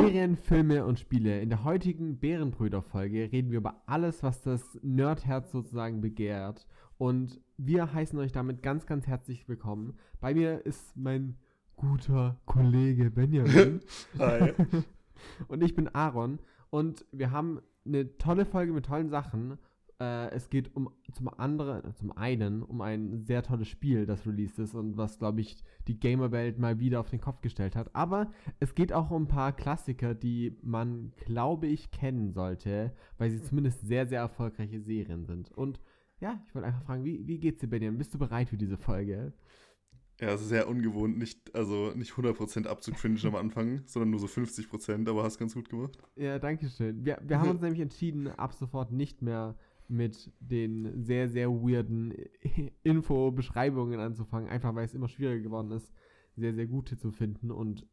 Serien, Filme und Spiele. In der heutigen Bärenbrüder-Folge reden wir über alles, was das Nerdherz sozusagen begehrt. Und wir heißen euch damit ganz, ganz herzlich willkommen. Bei mir ist mein guter Kollege Benjamin. Hi. und ich bin Aaron. Und wir haben eine tolle Folge mit tollen Sachen. Äh, es geht um zum anderen, zum einen um ein sehr tolles Spiel, das released ist und was, glaube ich, die Gamerwelt mal wieder auf den Kopf gestellt hat. Aber es geht auch um ein paar Klassiker, die man, glaube ich, kennen sollte, weil sie zumindest sehr, sehr erfolgreiche Serien sind. Und ja, ich wollte einfach fragen, wie, wie geht's dir, Benjamin? Bist du bereit für diese Folge? Ja, es ist sehr ungewohnt, nicht, also nicht 100% abzucringen am Anfang, sondern nur so 50%, aber hast ganz gut gemacht. Ja, danke schön. Wir, wir haben uns nämlich entschieden, ab sofort nicht mehr mit den sehr, sehr weirden Info-Beschreibungen anzufangen, einfach weil es immer schwieriger geworden ist, sehr, sehr gute zu finden und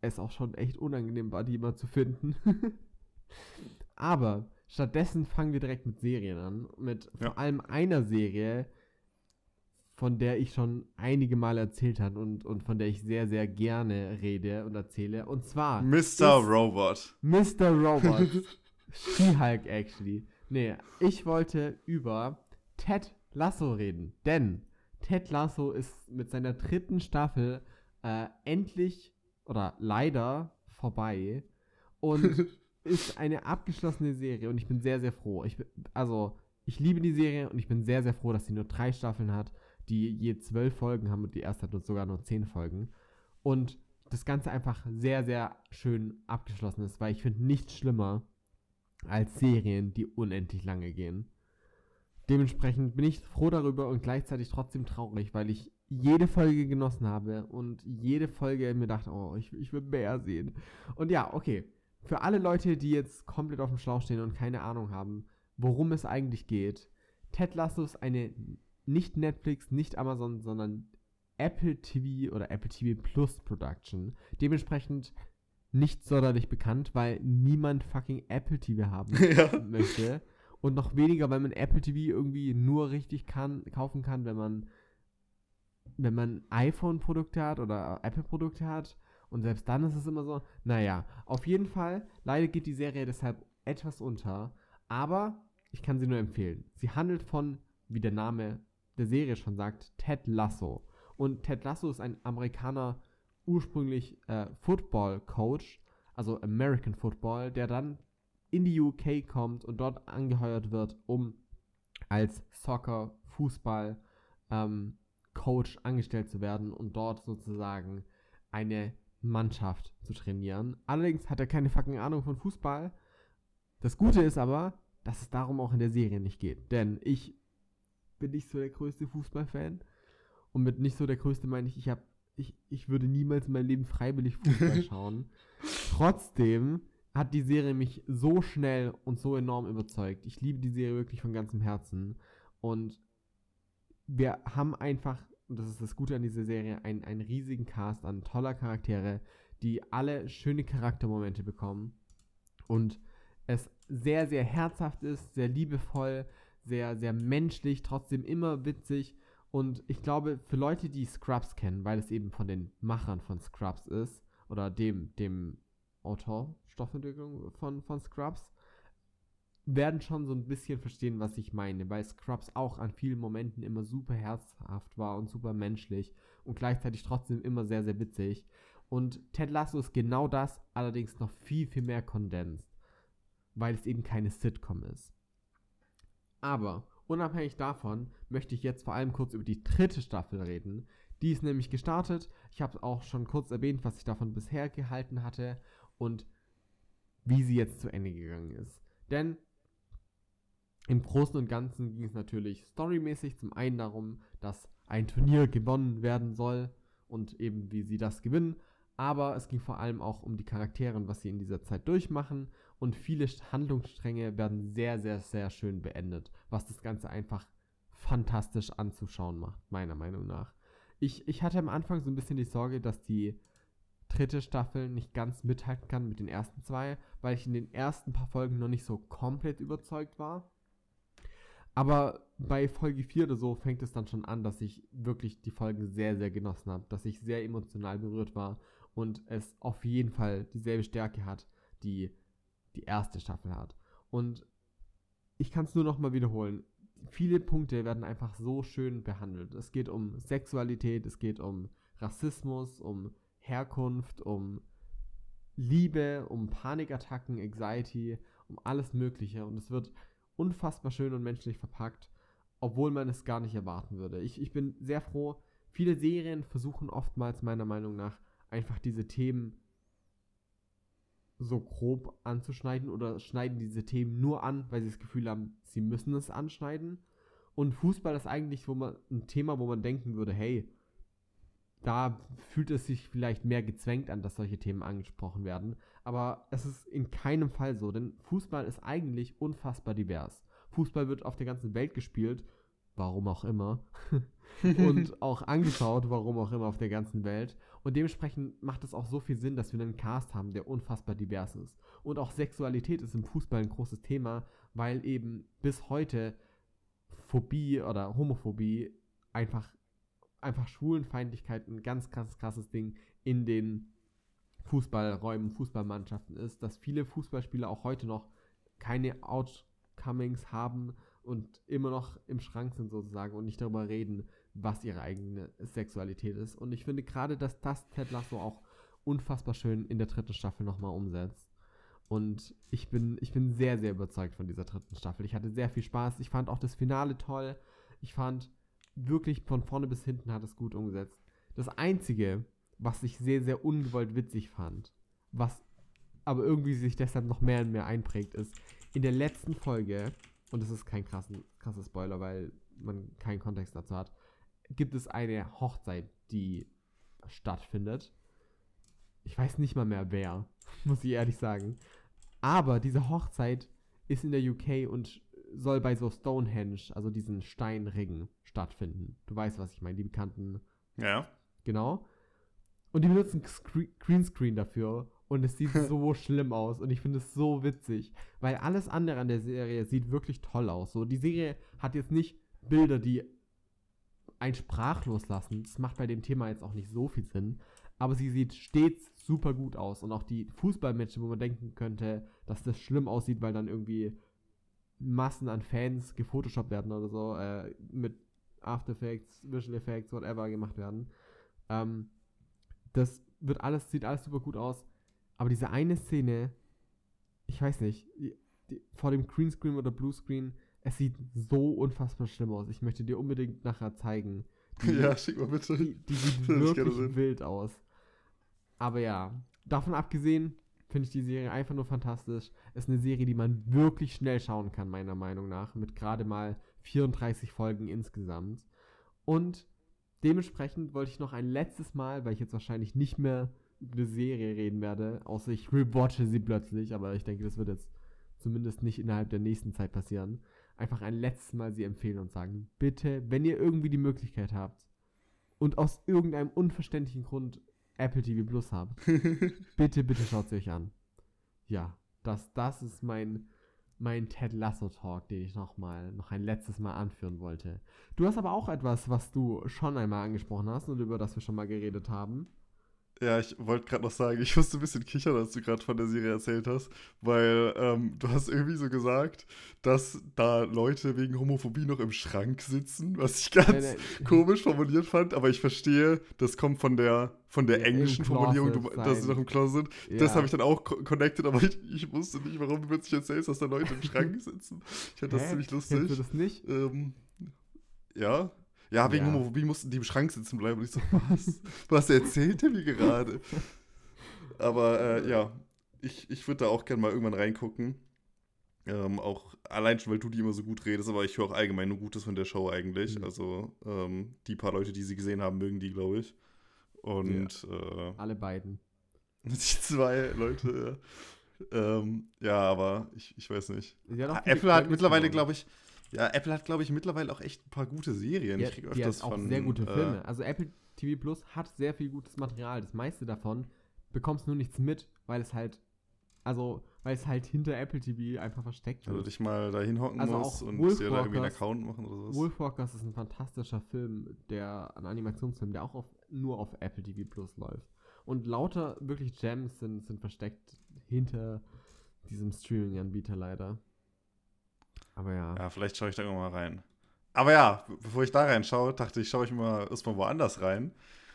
es auch schon echt unangenehm war, die immer zu finden. Aber stattdessen fangen wir direkt mit Serien an, mit Ja. vor allem einer Serie, von der ich schon einige Male erzählt habe und, und von der ich sehr, sehr gerne rede und erzähle. Und zwar Mr. Robot. Mr. Robot. She-Hulk, actually. Nee, ich wollte über Ted Lasso reden. Denn Ted Lasso ist mit seiner dritten Staffel äh, endlich oder leider vorbei und ist eine abgeschlossene Serie und ich bin sehr, sehr froh. Ich bin, also, ich liebe die Serie und ich bin sehr, sehr froh, dass sie nur drei Staffeln hat, die je zwölf Folgen haben und die erste hat sogar nur zehn Folgen. Und das Ganze einfach sehr, sehr schön abgeschlossen ist, weil ich finde nichts schlimmer als Serien, die unendlich lange gehen. Dementsprechend bin ich froh darüber und gleichzeitig trotzdem traurig, weil ich jede Folge genossen habe und jede Folge mir dachte, oh, ich, ich will mehr sehen. Und ja, okay. Für alle Leute, die jetzt komplett auf dem Schlauch stehen und keine Ahnung haben, worum es eigentlich geht, Ted Lasso ist eine nicht Netflix, nicht Amazon, sondern Apple TV oder Apple TV Plus Production. Dementsprechend nicht sonderlich bekannt, weil niemand fucking Apple TV haben ja. möchte. Und noch weniger, weil man Apple TV irgendwie nur richtig kann, kaufen kann, wenn man wenn man iPhone-Produkte hat oder Apple-Produkte hat. Und selbst dann ist es immer so, naja, auf jeden Fall, leider geht die Serie deshalb etwas unter, aber ich kann sie nur empfehlen. Sie handelt von, wie der Name der Serie schon sagt, Ted Lasso. Und Ted Lasso ist ein Amerikaner, ursprünglich äh, Football-Coach, also American Football, der dann in die UK kommt und dort angeheuert wird, um als Soccer, Fußball, ähm, Coach angestellt zu werden und dort sozusagen eine Mannschaft zu trainieren. Allerdings hat er keine fucking Ahnung von Fußball. Das Gute ist aber, dass es darum auch in der Serie nicht geht. Denn ich bin nicht so der größte Fußballfan. Und mit nicht so der größte meine ich, ich, hab, ich, ich würde niemals in meinem Leben freiwillig Fußball schauen. Trotzdem hat die Serie mich so schnell und so enorm überzeugt. Ich liebe die Serie wirklich von ganzem Herzen. Und wir haben einfach, und das ist das Gute an dieser Serie, einen, einen riesigen Cast an toller Charaktere, die alle schöne Charaktermomente bekommen. Und es sehr, sehr herzhaft ist, sehr liebevoll, sehr, sehr menschlich, trotzdem immer witzig. Und ich glaube, für Leute, die Scrubs kennen, weil es eben von den Machern von Scrubs ist, oder dem, dem Autor, Stoffentwicklung von, von Scrubs, werden schon so ein bisschen verstehen, was ich meine, weil Scrubs auch an vielen Momenten immer super herzhaft war und super menschlich und gleichzeitig trotzdem immer sehr, sehr witzig. Und Ted Lasso ist genau das, allerdings noch viel, viel mehr kondensiert, weil es eben keine Sitcom ist. Aber unabhängig davon möchte ich jetzt vor allem kurz über die dritte Staffel reden. Die ist nämlich gestartet. Ich habe auch schon kurz erwähnt, was ich davon bisher gehalten hatte und wie sie jetzt zu Ende gegangen ist. Denn im Großen und Ganzen ging es natürlich storymäßig zum einen darum, dass ein Turnier gewonnen werden soll und eben wie sie das gewinnen. Aber es ging vor allem auch um die Charaktere und was sie in dieser Zeit durchmachen. Und viele Handlungsstränge werden sehr, sehr, sehr schön beendet, was das Ganze einfach fantastisch anzuschauen macht, meiner Meinung nach. Ich, ich hatte am Anfang so ein bisschen die Sorge, dass die dritte Staffel nicht ganz mithalten kann mit den ersten zwei, weil ich in den ersten paar Folgen noch nicht so komplett überzeugt war. Aber bei Folge 4 oder so fängt es dann schon an, dass ich wirklich die Folgen sehr, sehr genossen habe, dass ich sehr emotional berührt war und es auf jeden Fall dieselbe Stärke hat, die die erste Staffel hat. Und ich kann es nur noch mal wiederholen. Viele Punkte werden einfach so schön behandelt. Es geht um Sexualität, es geht um Rassismus, um Herkunft, um Liebe, um Panikattacken, Anxiety, um alles Mögliche. Und es wird unfassbar schön und menschlich verpackt, obwohl man es gar nicht erwarten würde. Ich, ich bin sehr froh. Viele Serien versuchen oftmals meiner Meinung nach einfach diese Themen so grob anzuschneiden oder schneiden diese Themen nur an, weil sie das Gefühl haben, sie müssen es anschneiden. Und Fußball ist eigentlich wo man, ein Thema, wo man denken würde, hey, da fühlt es sich vielleicht mehr gezwängt an, dass solche Themen angesprochen werden. Aber es ist in keinem Fall so, denn Fußball ist eigentlich unfassbar divers. Fußball wird auf der ganzen Welt gespielt, warum auch immer. und auch angeschaut, warum auch immer auf der ganzen Welt. Und dementsprechend macht es auch so viel Sinn, dass wir einen Cast haben, der unfassbar divers ist. Und auch Sexualität ist im Fußball ein großes Thema, weil eben bis heute Phobie oder Homophobie einfach einfach Schwulenfeindlichkeit ein ganz krasses, krasses Ding in den Fußballräumen, Fußballmannschaften ist, dass viele Fußballspieler auch heute noch keine Outcomings haben und immer noch im Schrank sind sozusagen und nicht darüber reden, was ihre eigene Sexualität ist. Und ich finde gerade, dass das Ted Lasso auch unfassbar schön in der dritten Staffel nochmal umsetzt. Und ich bin, ich bin sehr, sehr überzeugt von dieser dritten Staffel. Ich hatte sehr viel Spaß. Ich fand auch das Finale toll. Ich fand, wirklich von vorne bis hinten hat es gut umgesetzt. Das Einzige, was ich sehr, sehr ungewollt witzig fand, was aber irgendwie sich deshalb noch mehr und mehr einprägt, ist, in der letzten Folge, und das ist kein krassen, krasser Spoiler, weil man keinen Kontext dazu hat, gibt es eine Hochzeit, die stattfindet. Ich weiß nicht mal mehr wer, muss ich ehrlich sagen. Aber diese Hochzeit ist in der UK und soll bei so Stonehenge, also diesen Steinringen, stattfinden. Du weißt, was ich meine, die bekannten. Ja. Genau. Und die benutzen Greenscreen dafür und es sieht so schlimm aus und ich finde es so witzig, weil alles andere an der Serie sieht wirklich toll aus. So, die Serie hat jetzt nicht Bilder, die ein sprachlos lassen. Das macht bei dem Thema jetzt auch nicht so viel Sinn, aber sie sieht stets super gut aus und auch die Fußballmatches, wo man denken könnte, dass das schlimm aussieht, weil dann irgendwie Massen an Fans gefotoshoppt werden oder so, äh, mit After Effects, Visual Effects, whatever gemacht werden. Ähm, das wird alles, sieht alles super gut aus. Aber diese eine Szene, ich weiß nicht, die, die, vor dem Greenscreen oder Bluescreen, es sieht so unfassbar schlimm aus. Ich möchte dir unbedingt nachher zeigen. Die, ja, schick mal bitte. Die, die sieht wirklich wild aus. Aber ja, davon abgesehen, finde ich die Serie einfach nur fantastisch. Ist eine Serie, die man wirklich schnell schauen kann, meiner Meinung nach. Mit gerade mal 34 Folgen insgesamt. Und dementsprechend wollte ich noch ein letztes Mal, weil ich jetzt wahrscheinlich nicht mehr über eine Serie reden werde, außer ich rewatche sie plötzlich, aber ich denke, das wird jetzt zumindest nicht innerhalb der nächsten Zeit passieren, einfach ein letztes Mal sie empfehlen und sagen, bitte, wenn ihr irgendwie die Möglichkeit habt und aus irgendeinem unverständlichen Grund Apple TV Plus habt, bitte, bitte schaut sie euch an. Ja, das, das ist mein mein Ted Lasso Talk, den ich noch mal noch ein letztes Mal anführen wollte. Du hast aber auch etwas, was du schon einmal angesprochen hast und über das wir schon mal geredet haben. Ja, ich wollte gerade noch sagen, ich musste ein bisschen kichern, als du gerade von der Serie erzählt hast, weil ähm, du hast irgendwie so gesagt, dass da Leute wegen Homophobie noch im Schrank sitzen, was ich ganz nein, nein. komisch formuliert fand, aber ich verstehe, das kommt von der von der englischen Formulierung, du, dass sie noch im Closet. Ja. Das habe ich dann auch connected, aber ich, ich, wusste nicht, warum du plötzlich erzählst, dass da Leute im Schrank sitzen. Ich fand das ziemlich lustig. Kennst du das nicht? Ähm, ja, ja, wegen ja. Homophobie mussten die im Schrank sitzen bleiben. Und ich so, was? was erzählt er mir gerade? Aber äh, ja, ich, ich würde da auch gerne mal irgendwann reingucken. Ähm, auch allein schon, weil du die immer so gut redest, aber ich höre auch allgemein nur Gutes von der Show eigentlich. Mhm. Also ähm, die paar Leute, die sie gesehen haben, mögen die, glaube ich. Und ja. äh, alle beiden. Die zwei Leute, ja. Ähm, ja, aber ich, ich weiß nicht. Ja, Apple hat mittlerweile, glaube ich, ja, Apple hat, glaube ich, mittlerweile auch echt ein paar gute Serien. Ja, ich kriege öfters auch von, sehr gute äh, Filme. Also Apple TV Plus hat sehr viel gutes Material. Das meiste davon bekommst du nur nichts mit, weil es halt Also, weil es halt hinter Apple TV einfach versteckt Also ist. dich mal da hinhocken Also musst und Wolf dir da irgendwie einen Account machen oder sowas. Wolfwalkers ist ein fantastischer Film, der, ein Animationsfilm, der auch auf, nur auf Apple TV Plus läuft. Und lauter wirklich Gems sind, sind versteckt hinter diesem Streaming-Anbieter leider. Aber ja. Ja, vielleicht schaue ich da irgendwann mal rein. Aber ja, be- bevor ich da reinschaue, dachte ich, schaue ich mal erstmal woanders rein.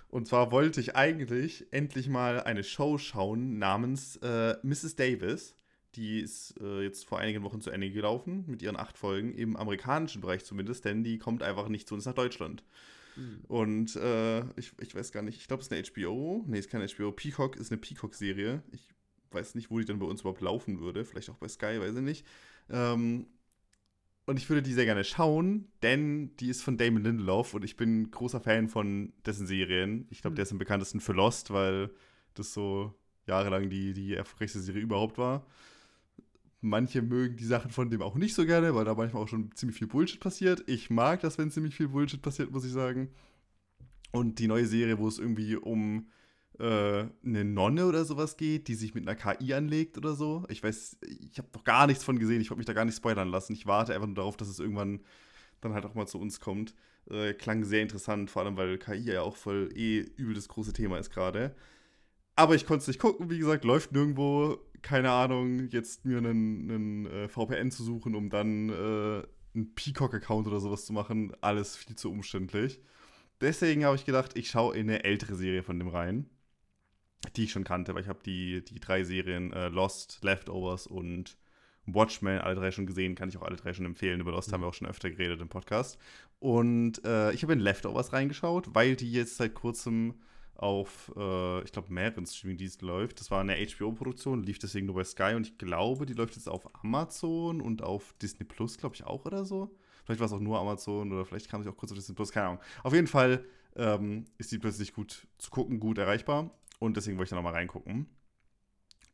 Und zwar wollte ich eigentlich endlich mal eine Show schauen namens äh, Mrs. Davis. Die ist äh, jetzt vor einigen Wochen zu Ende gelaufen, mit ihren acht Folgen, im amerikanischen Bereich zumindest, denn die kommt einfach nicht zu uns nach Deutschland. Mhm. Und äh, ich, ich weiß gar nicht, ich glaube, es ist eine HBO. Nee, es ist keine HBO. Peacock ist eine Peacock-Serie. Ich weiß nicht, wo die dann bei uns überhaupt laufen würde. Vielleicht auch bei Sky, weiß ich nicht. Ähm, und ich würde die sehr gerne schauen, denn die ist von Damon Lindelof und ich bin großer Fan von dessen Serien. Ich glaube, Hm. der ist am bekanntesten für Lost, weil das so jahrelang die, die erfolgreichste Serie überhaupt war. Manche mögen die Sachen von dem auch nicht so gerne, weil da manchmal auch schon ziemlich viel Bullshit passiert. Ich mag das, wenn ziemlich viel Bullshit passiert, muss ich sagen. Und die neue Serie, wo es irgendwie um äh, eine Nonne oder sowas geht, die sich mit einer KI anlegt oder so. Ich weiß, ich habe noch gar nichts von gesehen. Ich wollte mich da gar nicht spoilern lassen. Ich warte einfach nur darauf, dass es irgendwann dann halt auch mal zu uns kommt. Äh, klang sehr interessant, vor allem weil KI ja auch voll eh übel das große Thema ist gerade. Aber ich konnte es nicht gucken, wie gesagt, läuft nirgendwo, keine Ahnung, jetzt mir einen, einen äh, VPN zu suchen, um dann äh, einen Peacock-Account oder sowas zu machen, alles viel zu umständlich. Deswegen habe ich gedacht, ich schaue in eine ältere Serie von dem rein, die ich schon kannte, weil ich habe die, die drei Serien äh, Lost, Leftovers und Watchmen alle drei schon gesehen, kann ich auch alle drei schon empfehlen. Über Lost Mhm. haben wir auch schon öfter geredet im Podcast. Und äh, ich habe in Leftovers reingeschaut, weil die jetzt seit kurzem auf, äh, ich glaube, mehreren Streaming-Diensten läuft. Das war eine HBO-Produktion, lief deswegen nur bei Sky und ich glaube, die läuft jetzt auf Amazon und auf Disney Plus, glaube ich, auch oder so. Vielleicht war es auch nur Amazon oder vielleicht kam sie auch kurz auf Disney Plus, keine Ahnung. Auf jeden Fall ähm, ist die plötzlich gut zu gucken, gut erreichbar und deswegen wollte ich da nochmal reingucken.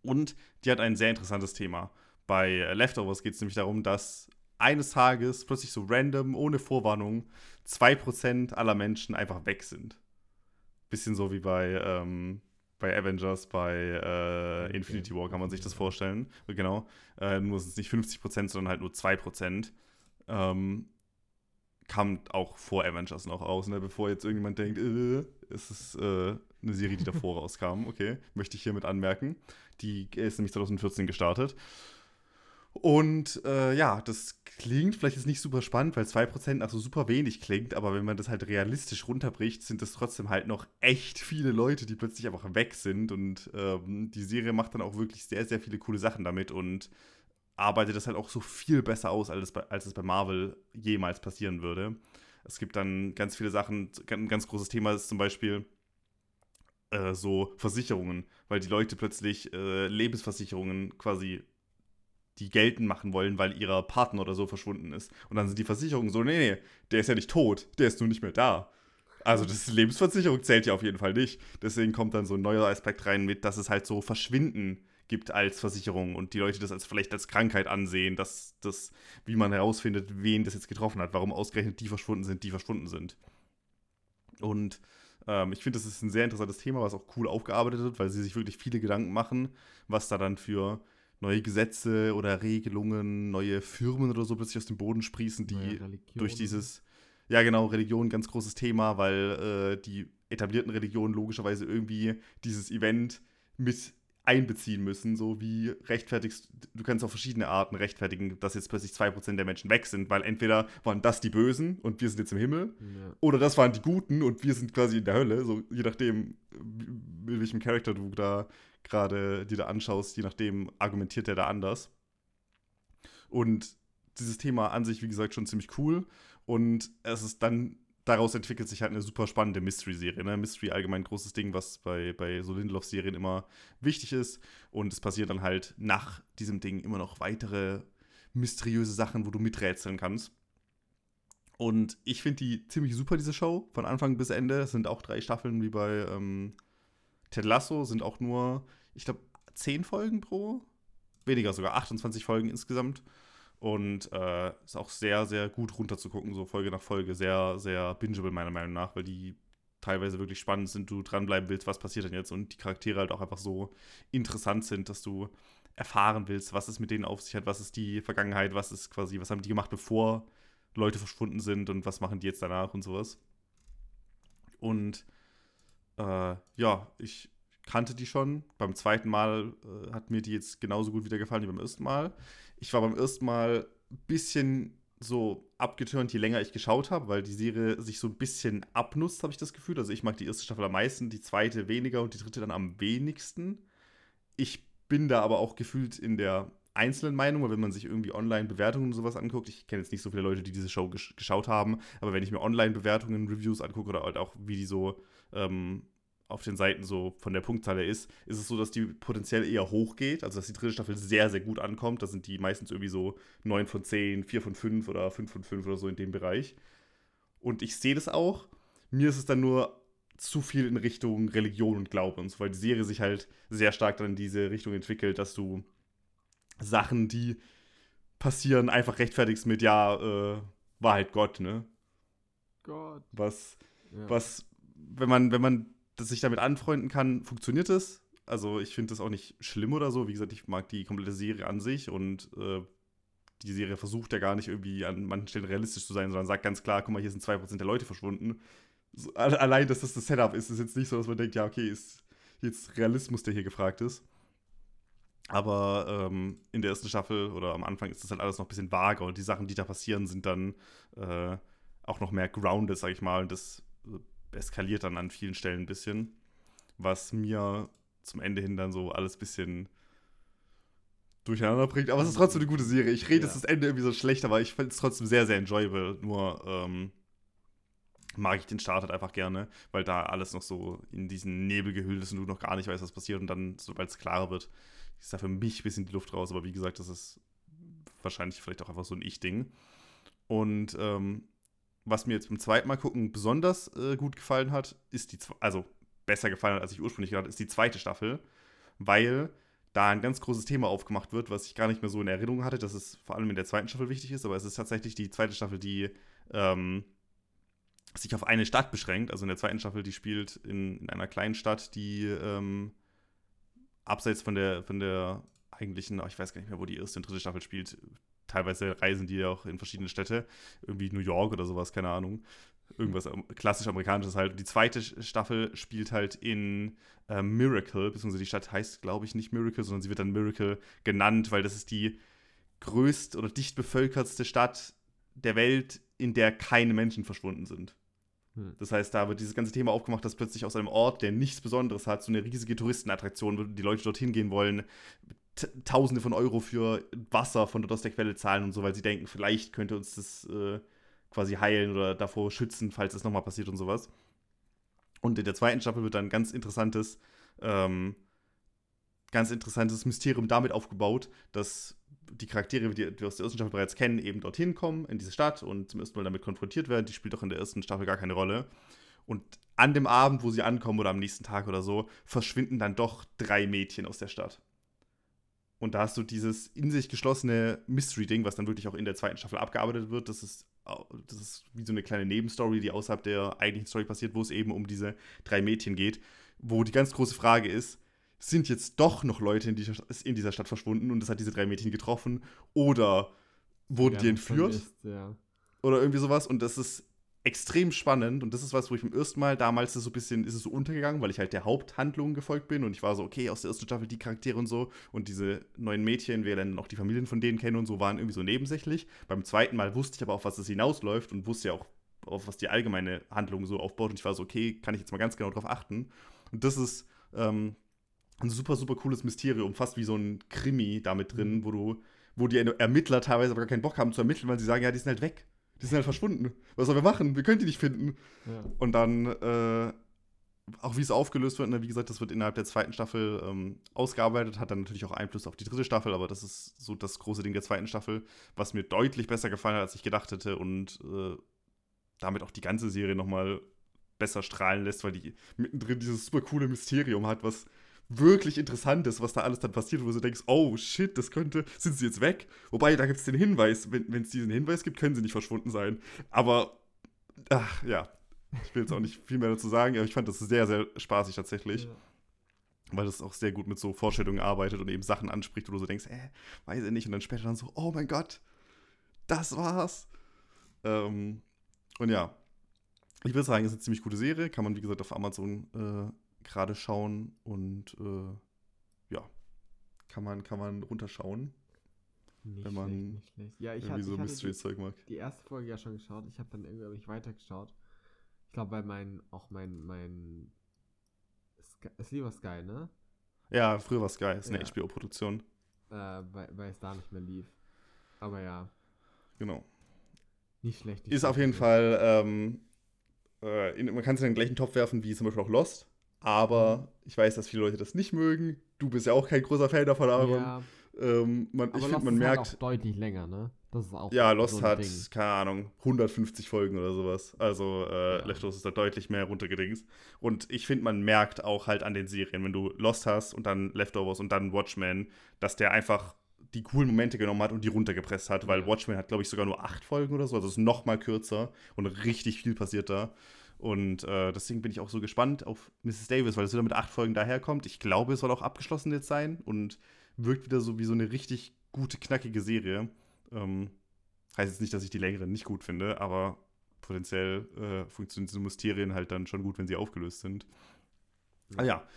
Und die hat ein sehr interessantes Thema. Bei Leftovers geht es nämlich darum, dass eines Tages plötzlich so random, ohne Vorwarnung, 2% aller Menschen einfach weg sind. Bisschen so wie bei, ähm, bei Avengers, bei äh. Infinity War kann man sich das vorstellen. Genau. Äh, nur sind es nicht 50%, sondern halt nur 2%. Ähm, kam auch vor Avengers noch aus, ne? bevor jetzt irgendjemand denkt, äh, es ist äh, eine Serie, die davor rauskam. Okay, möchte ich hiermit anmerken. Die ist nämlich 2014 gestartet. Und äh, ja, das klingt vielleicht jetzt nicht super spannend, weil 2% nach so super wenig klingt, aber wenn man das halt realistisch runterbricht, sind das trotzdem halt noch echt viele Leute, die plötzlich einfach weg sind. Und ähm, die Serie macht dann auch wirklich sehr, sehr viele coole Sachen damit und arbeitet das halt auch so viel besser aus, als es bei, als es bei Marvel jemals passieren würde. Es gibt dann ganz viele Sachen, ein ganz großes Thema ist zum Beispiel äh, so Versicherungen, weil die Leute plötzlich äh, Lebensversicherungen quasi die geltend machen wollen, weil ihrer Partner oder so verschwunden ist. Und dann sind die Versicherungen so, nee, nee, der ist ja nicht tot, der ist nur nicht mehr da. Also das Lebensversicherung zählt ja auf jeden Fall nicht. Deswegen kommt dann so ein neuer Aspekt rein mit, dass es halt so Verschwinden gibt als Versicherung und die Leute das als vielleicht als Krankheit ansehen, dass das, wie man herausfindet, wen das jetzt getroffen hat, warum ausgerechnet die verschwunden sind, die verschwunden sind. Und ähm, ich finde, das ist ein sehr interessantes Thema, was auch cool aufgearbeitet wird, weil sie sich wirklich viele Gedanken machen, was da dann für neue Gesetze oder Regelungen, neue Firmen oder so plötzlich aus dem Boden sprießen, die durch dieses, ja genau, Religion, ganz großes Thema, weil äh, die etablierten Religionen logischerweise irgendwie dieses Event mit einbeziehen müssen, so wie rechtfertigst, du kannst auf verschiedene Arten rechtfertigen, dass jetzt plötzlich 2% der Menschen weg sind, weil entweder waren das die Bösen und wir sind jetzt im Himmel, Ja. oder das waren die Guten und wir sind quasi in der Hölle, so je nachdem, mit welchem Charakter du da gerade dir da anschaust, je nachdem argumentiert der da anders. Und dieses Thema an sich, wie gesagt, schon ziemlich cool. Und es ist dann, daraus entwickelt sich halt eine super spannende Mystery-Serie. Ne? Mystery allgemein ein großes Ding, was bei, bei so Lindelof-Serien immer wichtig ist. Und es passiert dann halt nach diesem Ding immer noch weitere mysteriöse Sachen, wo du miträtseln kannst. Und ich finde die ziemlich super, diese Show, von Anfang bis Ende. Es sind auch drei Staffeln wie bei ähm, Ted Lasso, sind auch nur, ich glaube, zehn Folgen pro. Weniger sogar, 28 Folgen insgesamt. Und äh, ist auch sehr, sehr gut runterzugucken, so Folge nach Folge. Sehr, sehr bingeable, meiner Meinung nach, weil die teilweise wirklich spannend sind, du dranbleiben willst, was passiert denn jetzt und die Charaktere halt auch einfach so interessant sind, dass du erfahren willst, was es mit denen auf sich hat, was ist die Vergangenheit, was ist quasi, was haben die gemacht, bevor Leute verschwunden sind und was machen die jetzt danach und sowas. Und äh, ja, ich kannte die schon. Beim zweiten Mal äh, hat mir die jetzt genauso gut wieder gefallen wie beim ersten Mal. Ich war beim ersten Mal ein bisschen so abgetürnt, je länger ich geschaut habe, weil die Serie sich so ein bisschen abnutzt, habe ich das Gefühl. Also ich mag die erste Staffel am meisten, die zweite weniger und die dritte dann am wenigsten. Ich bin da aber auch gefühlt in der einzelnen Meinung, weil wenn man sich irgendwie online Bewertungen und sowas anguckt, ich kenne jetzt nicht so viele Leute, die diese Show gesch geschaut haben, aber wenn ich mir online Bewertungen, Reviews angucke oder halt auch wie die so ähm, auf den Seiten so von der Punktzahl her ist, ist es so, dass die potenziell eher hoch geht. Also, dass die dritte Staffel sehr, sehr gut ankommt. Da sind die meistens irgendwie so 9 von 10, 4 von 5 oder 5 von 5 oder so in dem Bereich. Und ich sehe das auch. Mir ist es dann nur zu viel in Richtung Religion und Glauben und so, weil die Serie sich halt sehr stark dann in diese Richtung entwickelt, dass du Sachen, die passieren, einfach rechtfertigst mit, ja, äh, war halt Gott, ne? Gott. Was, ja. was, wenn man, wenn man sich damit anfreunden kann, funktioniert es. Also ich finde das auch nicht schlimm oder so. Wie gesagt, ich mag die komplette Serie an sich und äh, die Serie versucht ja gar nicht irgendwie an manchen Stellen realistisch zu sein, sondern sagt ganz klar, guck mal, hier sind 2% der Leute verschwunden. So, allein, dass das das Setup ist, ist jetzt nicht so, dass man denkt, ja, okay, ist jetzt Realismus, der hier gefragt ist. Aber ähm, in der ersten Staffel oder am Anfang ist das halt alles noch ein bisschen vager und die Sachen, die da passieren, sind dann äh, auch noch mehr grounded, sag ich mal. Und das äh, eskaliert dann an vielen Stellen ein bisschen, was mir zum Ende hin dann so alles ein bisschen durcheinander bringt. Aber es ist trotzdem eine gute Serie. Ich rede ja. das Ende irgendwie so schlecht, aber ich finde es trotzdem sehr, sehr enjoyable. Nur ähm, mag ich den Start halt einfach gerne, weil da alles noch so in diesen Nebel gehüllt ist und du noch gar nicht weißt, was passiert. Und dann, sobald es klarer wird, ist da für mich ein bisschen die Luft raus. Aber wie gesagt, das ist wahrscheinlich vielleicht auch einfach so ein Ich-Ding. Und ähm, was mir jetzt beim zweiten Mal gucken besonders äh, gut gefallen hat, ist die, also besser gefallen hat, als ich ursprünglich gedacht ist die zweite Staffel, weil da ein ganz großes Thema aufgemacht wird, was ich gar nicht mehr so in Erinnerung hatte, dass es vor allem in der zweiten Staffel wichtig ist, aber es ist tatsächlich die zweite Staffel, die ähm, sich auf eine Stadt beschränkt. Also in der zweiten Staffel, die spielt in, in einer kleinen Stadt, die ähm, abseits von der, von der eigentlichen, ich weiß gar nicht mehr, wo die erste und dritte Staffel spielt, teilweise reisen die ja auch in verschiedene Städte, irgendwie New York oder sowas, keine Ahnung. Irgendwas klassisch amerikanisches halt. Die zweite Staffel spielt halt in äh, Miracle, beziehungsweise die Stadt heißt, glaube ich, nicht Miracle, sondern sie wird dann Miracle genannt, weil das ist die größte oder dicht bevölkertste Stadt der Welt, in der keine Menschen verschwunden sind. Hm. Das heißt, da wird dieses ganze Thema aufgemacht, dass plötzlich aus einem Ort, der nichts Besonderes hat, so eine riesige Touristenattraktion die Leute dorthin gehen wollen, Tausende von Euro für Wasser von dort aus der Quelle zahlen und so, weil sie denken, vielleicht könnte uns das äh, quasi heilen oder davor schützen, falls es nochmal passiert und sowas. Und in der zweiten Staffel wird dann ein ganz interessantes, ähm, ganz interessantes Mysterium damit aufgebaut, dass die Charaktere, die wir aus der ersten Staffel bereits kennen, eben dorthin kommen, in diese Stadt und zum ersten Mal damit konfrontiert werden. Die spielt auch in der ersten Staffel gar keine Rolle. Und an dem Abend, wo sie ankommen oder am nächsten Tag oder so, verschwinden dann doch drei Mädchen aus der Stadt. Und da hast du dieses in sich geschlossene Mystery-Ding, was dann wirklich auch in der zweiten Staffel abgearbeitet wird. Das ist, das ist wie so eine kleine Nebenstory, die außerhalb der eigentlichen Story passiert, wo es eben um diese drei Mädchen geht. Wo die ganz große Frage ist, sind jetzt doch noch Leute in dieser, in dieser Stadt verschwunden und es hat diese drei Mädchen getroffen? Oder wurden ja, die entführt? Ist, ja. Oder irgendwie sowas. Und das ist extrem spannend und das ist was, wo ich beim ersten Mal damals so ein bisschen ist es so untergegangen, weil ich halt der Haupthandlung gefolgt bin und ich war so, okay, aus der ersten Staffel die Charaktere und so und diese neuen Mädchen, wer dann auch die Familien von denen kennen und so, waren irgendwie so nebensächlich. Beim zweiten Mal wusste ich aber auch, was das hinausläuft und wusste ja auch, auf was die allgemeine Handlung so aufbaut und ich war so, okay, kann ich jetzt mal ganz genau drauf achten. Und das ist ähm, ein super, super cooles Mysterium, fast wie so ein Krimi damit drin, mhm. wo du, wo die Ermittler teilweise aber gar keinen Bock haben zu ermitteln, weil sie sagen, ja, die sind halt weg die sind halt verschwunden. Was sollen wir machen? Wir können die nicht finden. Ja. Und dann, äh, auch wie es aufgelöst wird, ne, wie gesagt, das wird innerhalb der zweiten Staffel ähm, ausgearbeitet, hat dann natürlich auch Einfluss auf die dritte Staffel, aber das ist so das große Ding der zweiten Staffel, was mir deutlich besser gefallen hat, als ich gedacht hätte und äh, damit auch die ganze Serie nochmal besser strahlen lässt, weil die mittendrin dieses super coole Mysterium hat, was wirklich interessant ist, was da alles dann passiert, wo du denkst, oh shit, das könnte, sind sie jetzt weg? Wobei, da gibt es den Hinweis, wenn es diesen Hinweis gibt, können sie nicht verschwunden sein. Aber, ach ja, ich will jetzt auch nicht viel mehr dazu sagen, aber ich fand das sehr, sehr spaßig tatsächlich. Ja. weil das auch sehr gut mit so Vorstellungen arbeitet und eben Sachen anspricht, wo du so denkst, äh, weiß ich nicht, und dann später dann so, oh mein Gott, das war's. Ähm, und ja, ich würde sagen, es ist eine ziemlich gute Serie, kann man wie gesagt auf Amazon äh, gerade schauen und äh, ja, kann man, kann man runterschauen, Nicht wenn man schlecht, nicht schlecht. Ja, ich irgendwie hatte, so ich Mystery-Zeug mag. die, erste Folge ja schon geschaut. Ich habe dann irgendwie aber nicht weitergeschaut. Ich glaube, weil mein, auch mein, mein, Sky, ist lieber Sky, ne? Ja, früher war es geil, ist eine Ja. HBO-Produktion, Äh, weil, weil es da nicht mehr lief. Aber ja, genau. nicht schlecht. nicht Ist auf schlecht, jeden nicht Fall, ähm, äh, in, man kann es in den gleichen Topf werfen wie zum Beispiel auch Lost. Aber ich weiß, dass viele Leute das nicht mögen. Du bist ja auch kein großer Fan davon, aber Ja, ähm, man, aber ich finde, man ist merkt, Halt auch deutlich länger, ne? Das ist auch ja, so Lost ein hat, Ding. keine Ahnung, 150 Folgen oder sowas. Also äh, Ja. Leftovers ist da deutlich mehr runtergedingst. Und ich finde, man merkt auch halt an den Serien, wenn du Lost hast und dann Leftovers und dann Watchmen, dass der einfach die coolen Momente genommen hat und die runtergepresst hat, weil. Watchmen hat, glaube ich, sogar nur acht Folgen oder so, also ist noch mal kürzer und richtig viel passiert da. Und äh, deswegen bin ich auch so gespannt auf Mrs. Davis, weil es wieder mit acht Folgen daherkommt. Ich glaube, es soll auch abgeschlossen jetzt sein und wirkt wieder so wie so eine richtig gute, knackige Serie. Ähm, heißt jetzt nicht, dass ich die längeren nicht gut finde, aber potenziell äh, funktionieren diese Mysterien halt dann schon gut, wenn sie aufgelöst sind. Ah ja.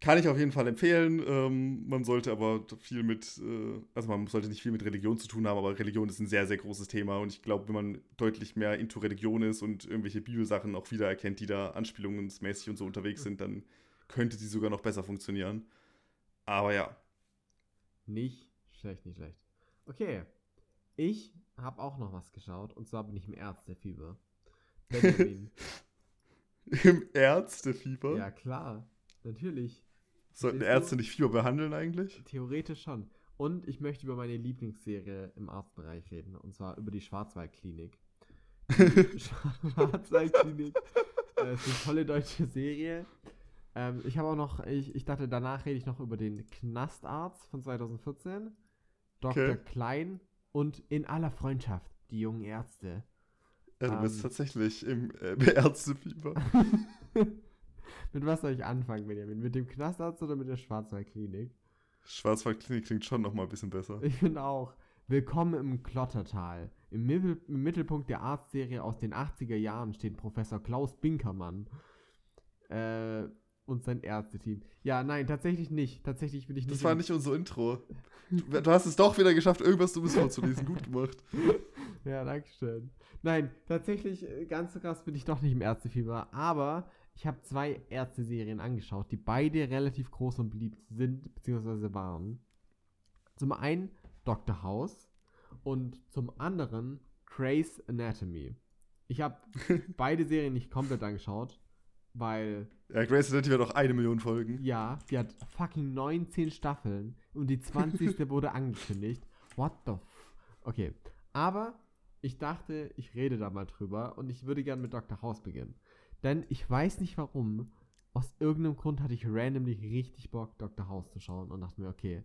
Kann ich auf jeden Fall empfehlen. Ähm, man sollte aber viel mit, äh, also man sollte nicht viel mit Religion zu tun haben, aber Religion ist ein sehr, sehr großes Thema und ich glaube, wenn man deutlich mehr into Religion ist und irgendwelche Bibelsachen auch wiedererkennt, die da anspielungsmäßig und so unterwegs sind, dann könnte sie sogar noch besser funktionieren. Aber ja. Nicht schlecht, nicht schlecht. Okay. Ich habe auch noch was geschaut und zwar bin ich im Ärztefieber. Benjamin. Im Ärztefieber? ja, klar. Natürlich. Sollten? Ärzte nicht Fieber behandeln eigentlich? Theoretisch schon. Und ich möchte über meine Lieblingsserie im Arztbereich reden. Und zwar über die Schwarzwaldklinik. Die Schwarzwaldklinik äh, ist eine tolle deutsche Serie. Ähm, ich habe auch noch, ich, ich dachte, danach rede ich noch über den Knastarzt von 2014. Dr. Okay. Klein und in aller Freundschaft, die jungen Ärzte. Ja, du bist Ähm. tatsächlich im, äh, im Ärztefieber. Mit was soll ich anfangen, Benjamin? Mit dem Knastarzt oder mit der Schwarzwaldklinik? Schwarzwaldklinik klingt schon noch mal ein bisschen besser. Ich finde auch. Willkommen im Klottertal. Im, Mittel, Im Mittelpunkt der Arztserie aus den 80er Jahren steht Professor Klaus Binkermann. Äh, und sein Ärzteteam. Ja, nein, tatsächlich nicht. Tatsächlich will ich nicht. Das war nicht unser Intro. Du, du hast es doch wieder geschafft, irgendwas Dummes vorzulesen. Gut gemacht. Ja, danke schön. Nein, tatsächlich, äh, ganz so krass bin ich doch nicht im Ärztefieber. Aber ich habe zwei Ärzteserien angeschaut, die beide relativ groß und beliebt sind, beziehungsweise waren. Zum einen Dr. House und zum anderen Grey's Anatomy. Ich habe beide Serien nicht komplett angeschaut, weil, Ja, Grace Anatomy hat auch eine Million Folgen. ja, die hat fucking 19 Staffeln und die 20. wurde angekündigt. What the f Okay, aber ich dachte, ich rede da mal drüber und ich würde gern mit Dr. House beginnen. Denn ich weiß nicht warum, aus irgendeinem Grund hatte ich randomly richtig Bock, Dr. House zu schauen und dachte mir, okay,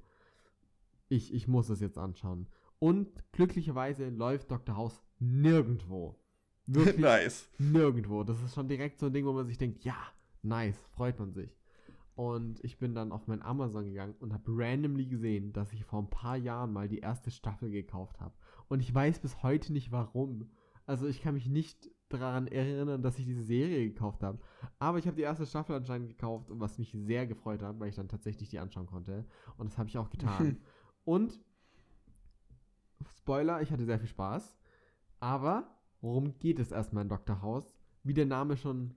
ich, ich muss es jetzt anschauen. Und glücklicherweise läuft Dr. House nirgendwo. Wirklich nice. nirgendwo. Das ist schon direkt so ein Ding, wo man sich denkt, ja, nice, freut man sich. Und ich bin dann auf mein Amazon gegangen und habe randomly gesehen, dass ich vor ein paar Jahren mal die erste Staffel gekauft habe. Und ich weiß bis heute nicht warum. Also ich kann mich nicht daran erinnern, dass ich diese Serie gekauft habe. Aber ich habe die erste Staffel anscheinend gekauft, was mich sehr gefreut hat, weil ich dann tatsächlich die anschauen konnte. Und das habe ich auch getan. und Spoiler, ich hatte sehr viel Spaß. Aber worum geht es erstmal in Dr. House? Wie der Name schon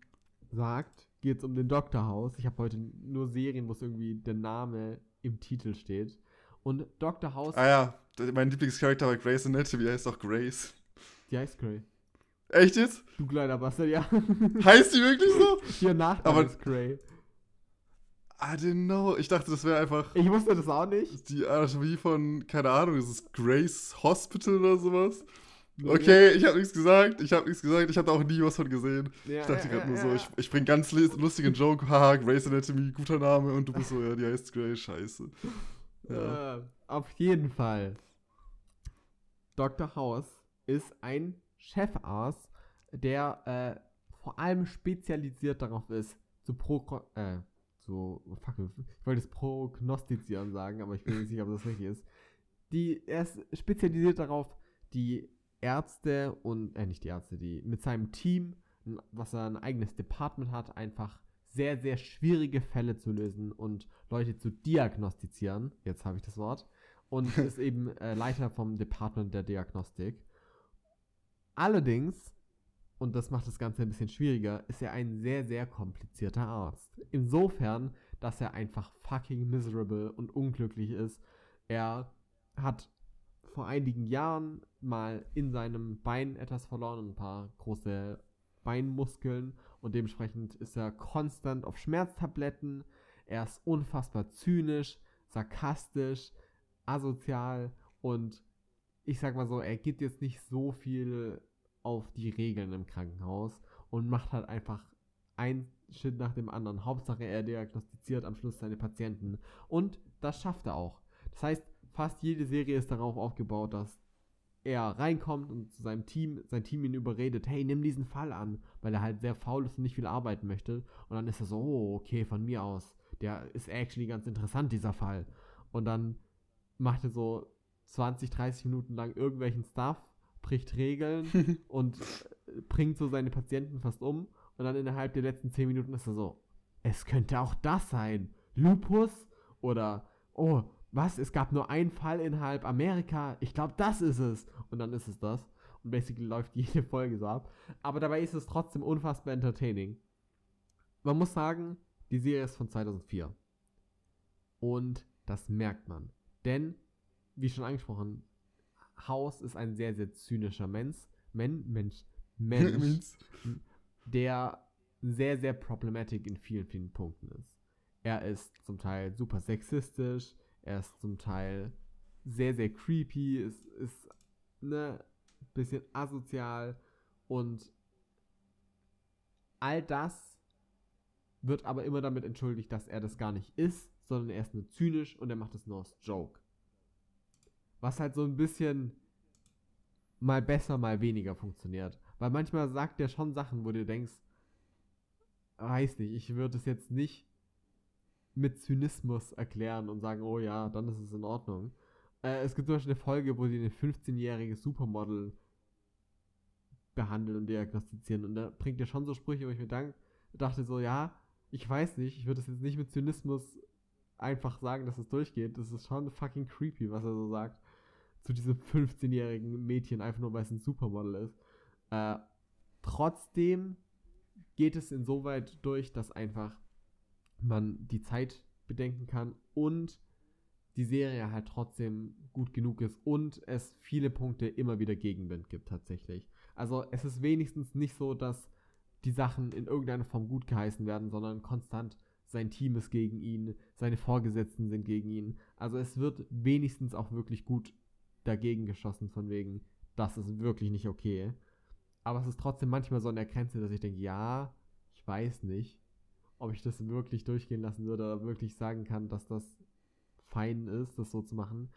sagt, geht es um den Dr. House. Ich habe heute nur Serien, wo es irgendwie der Name im Titel steht. Und Dr. House, Ah ja, mein Lieblingscharakter bei Grace Anatomy heißt auch Grace. die heißt Grey. Echt jetzt? Du kleiner Bastard, ja. Heißt die wirklich so? Ihr Nachname Aber- ist Grey. I didn't know. Ich dachte, das wäre einfach Ich wusste das auch nicht. die Anatomie von, keine Ahnung, ist es Grace Hospital oder sowas? Okay, ich habe nichts gesagt. Ich habe nichts gesagt. Ich habe da auch nie was von gesehen. Ja, Ich dachte ja, gerade nur ja, so, ja. ich, ich bring ganz lustigen Joke. Haha, Grace Anatomy, guter Name. Und du bist so, ja, die heißt Grace, scheiße. Äh, auf jeden Fall. Dr. House ist ein Chefarzt, der äh, vor allem spezialisiert darauf ist, zu, Pro äh, so, fuck, ich wollte es prognostizieren sagen, aber ich bin nicht sicher, ob das richtig ist. Die, er ist spezialisiert darauf, die Ärzte und, äh, nicht die Ärzte, die mit seinem Team, was er ein eigenes Department hat, einfach sehr, sehr schwierige Fälle zu lösen und Leute zu diagnostizieren. Jetzt habe ich das Wort. Und ist eben äh, Leiter vom Department der Diagnostik. Allerdings, und das macht das Ganze ein bisschen schwieriger, ist er ein sehr, sehr komplizierter Arzt. Insofern, dass er einfach fucking miserable und unglücklich ist. Er hat vor einigen Jahren mal in seinem Bein etwas verloren, ein paar große Beinmuskeln und dementsprechend ist er konstant auf Schmerztabletten. Er ist unfassbar zynisch, sarkastisch, asozial und ich sag mal so, er gibt jetzt nicht so viel auf die Regeln im Krankenhaus und macht halt einfach ein Shit nach dem anderen. Hauptsache er diagnostiziert am Schluss seine Patienten und das schafft er auch. Das heißt, fast jede Serie ist darauf aufgebaut, dass er reinkommt und zu seinem Team, sein Team ihn überredet, hey, nimm diesen Fall an, weil er halt sehr faul ist und nicht viel arbeiten möchte. Und dann ist er so, oh, okay, von mir aus. Der ist actually ganz interessant, dieser Fall. Und dann macht er so 20, 30 Minuten lang irgendwelchen Stuff, bricht Regeln und äh, bringt so seine Patienten fast um. Und dann innerhalb der letzten 10 Minuten ist er so, es könnte auch das sein. Lupus oder, oh, was, es gab nur einen Fall innerhalb Amerika, ich glaube, das ist es. Und dann ist es das. Und basically läuft jede Folge so ab. Aber dabei ist es trotzdem unfassbar entertaining. Man muss sagen, die Serie ist von 2004. Und das merkt man. Denn, wie schon angesprochen, House ist ein sehr, sehr zynischer Mensch. Men, Mensch. Mensch. der sehr, sehr problematisch in vielen, vielen Punkten ist. Er ist zum Teil super sexistisch, er ist zum Teil sehr, sehr creepy, ist, ist ne, bisschen asozial und all das wird aber immer damit entschuldigt, dass er das gar nicht ist, sondern er ist nur zynisch und er macht es nur aus Joke. Was halt so ein bisschen mal besser, mal weniger funktioniert. Weil manchmal sagt er schon Sachen, wo du denkst, weiß nicht, ich würde es jetzt nicht mit Zynismus erklären und sagen, oh ja, dann ist es in Ordnung. Äh, es gibt zum Beispiel eine Folge, wo sie eine 15-jährige Supermodel behandeln und diagnostizieren. Und da bringt er schon so Sprüche, wo ich mir dank, dachte so, ja, ich weiß nicht, ich würde es jetzt nicht mit Zynismus einfach sagen, dass es durchgeht. Das ist schon fucking creepy, was er so sagt. Zu diesem 15-jährigen Mädchen, einfach nur weil es ein Supermodel ist. Äh, trotzdem geht es insoweit durch, dass einfach man die Zeit bedenken kann und die Serie halt trotzdem gut genug ist und es viele Punkte immer wieder Gegenwind gibt tatsächlich. Also es ist wenigstens nicht so, dass die Sachen in irgendeiner Form gut geheißen werden, sondern konstant sein Team ist gegen ihn, seine Vorgesetzten sind gegen ihn. Also es wird wenigstens auch wirklich gut dagegen geschossen von wegen, das ist wirklich nicht okay. Aber es ist trotzdem manchmal so an der Grenze, dass ich denke, ja, ich weiß nicht ob ich das wirklich durchgehen lassen würde oder wirklich sagen kann, dass das fein ist, das so zu machen.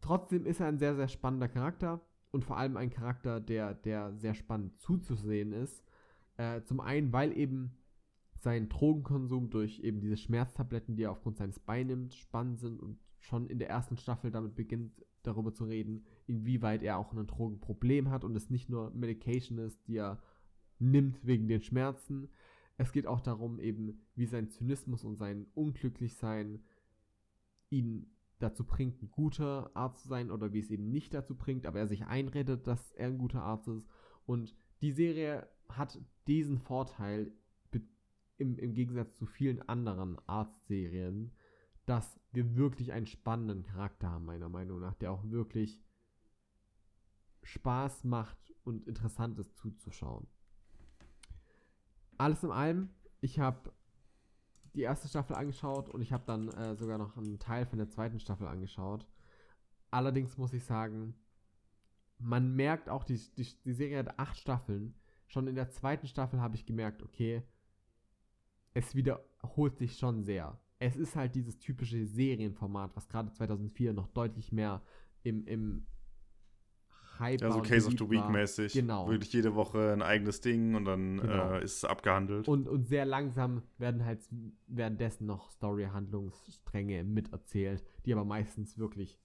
Trotzdem ist er ein sehr, sehr spannender Charakter und vor allem ein Charakter, der, der sehr spannend zuzusehen ist. Äh, zum einen, weil eben sein Drogenkonsum durch eben diese Schmerztabletten, die er aufgrund seines Beins nimmt, spannend sind und schon in der ersten Staffel damit beginnt, darüber zu reden, inwieweit er auch ein Drogenproblem hat und es nicht nur Medication ist, die er nimmt wegen den Schmerzen, es geht auch darum, eben, wie sein Zynismus und sein Unglücklichsein ihn dazu bringt, ein guter Arzt zu sein oder wie es eben nicht dazu bringt, aber er sich einredet, dass er ein guter Arzt ist. Und die Serie hat diesen Vorteil im, im Gegensatz zu vielen anderen Arztserien, dass wir wirklich einen spannenden Charakter haben, meiner Meinung nach, der auch wirklich Spaß macht und interessant ist zuzuschauen alles in allem, ich habe die erste Staffel angeschaut und ich habe dann äh, sogar noch einen Teil von der zweiten Staffel angeschaut. Allerdings muss ich sagen, man merkt auch, die, die, die Serie hat acht Staffeln. Schon in der zweiten Staffel habe ich gemerkt, okay, es wiederholt sich schon sehr. Es ist halt dieses typische Serienformat, was gerade 2004 noch deutlich mehr im, im Hype Ja, war so und Case of the Week war. mäßig. Genau. Wirklich jede Woche ein eigenes Ding und dann Genau. äh, ist es abgehandelt. Und, und sehr langsam werden halt währenddessen noch Story-Handlungsstränge miterzählt, die aber meistens wirklich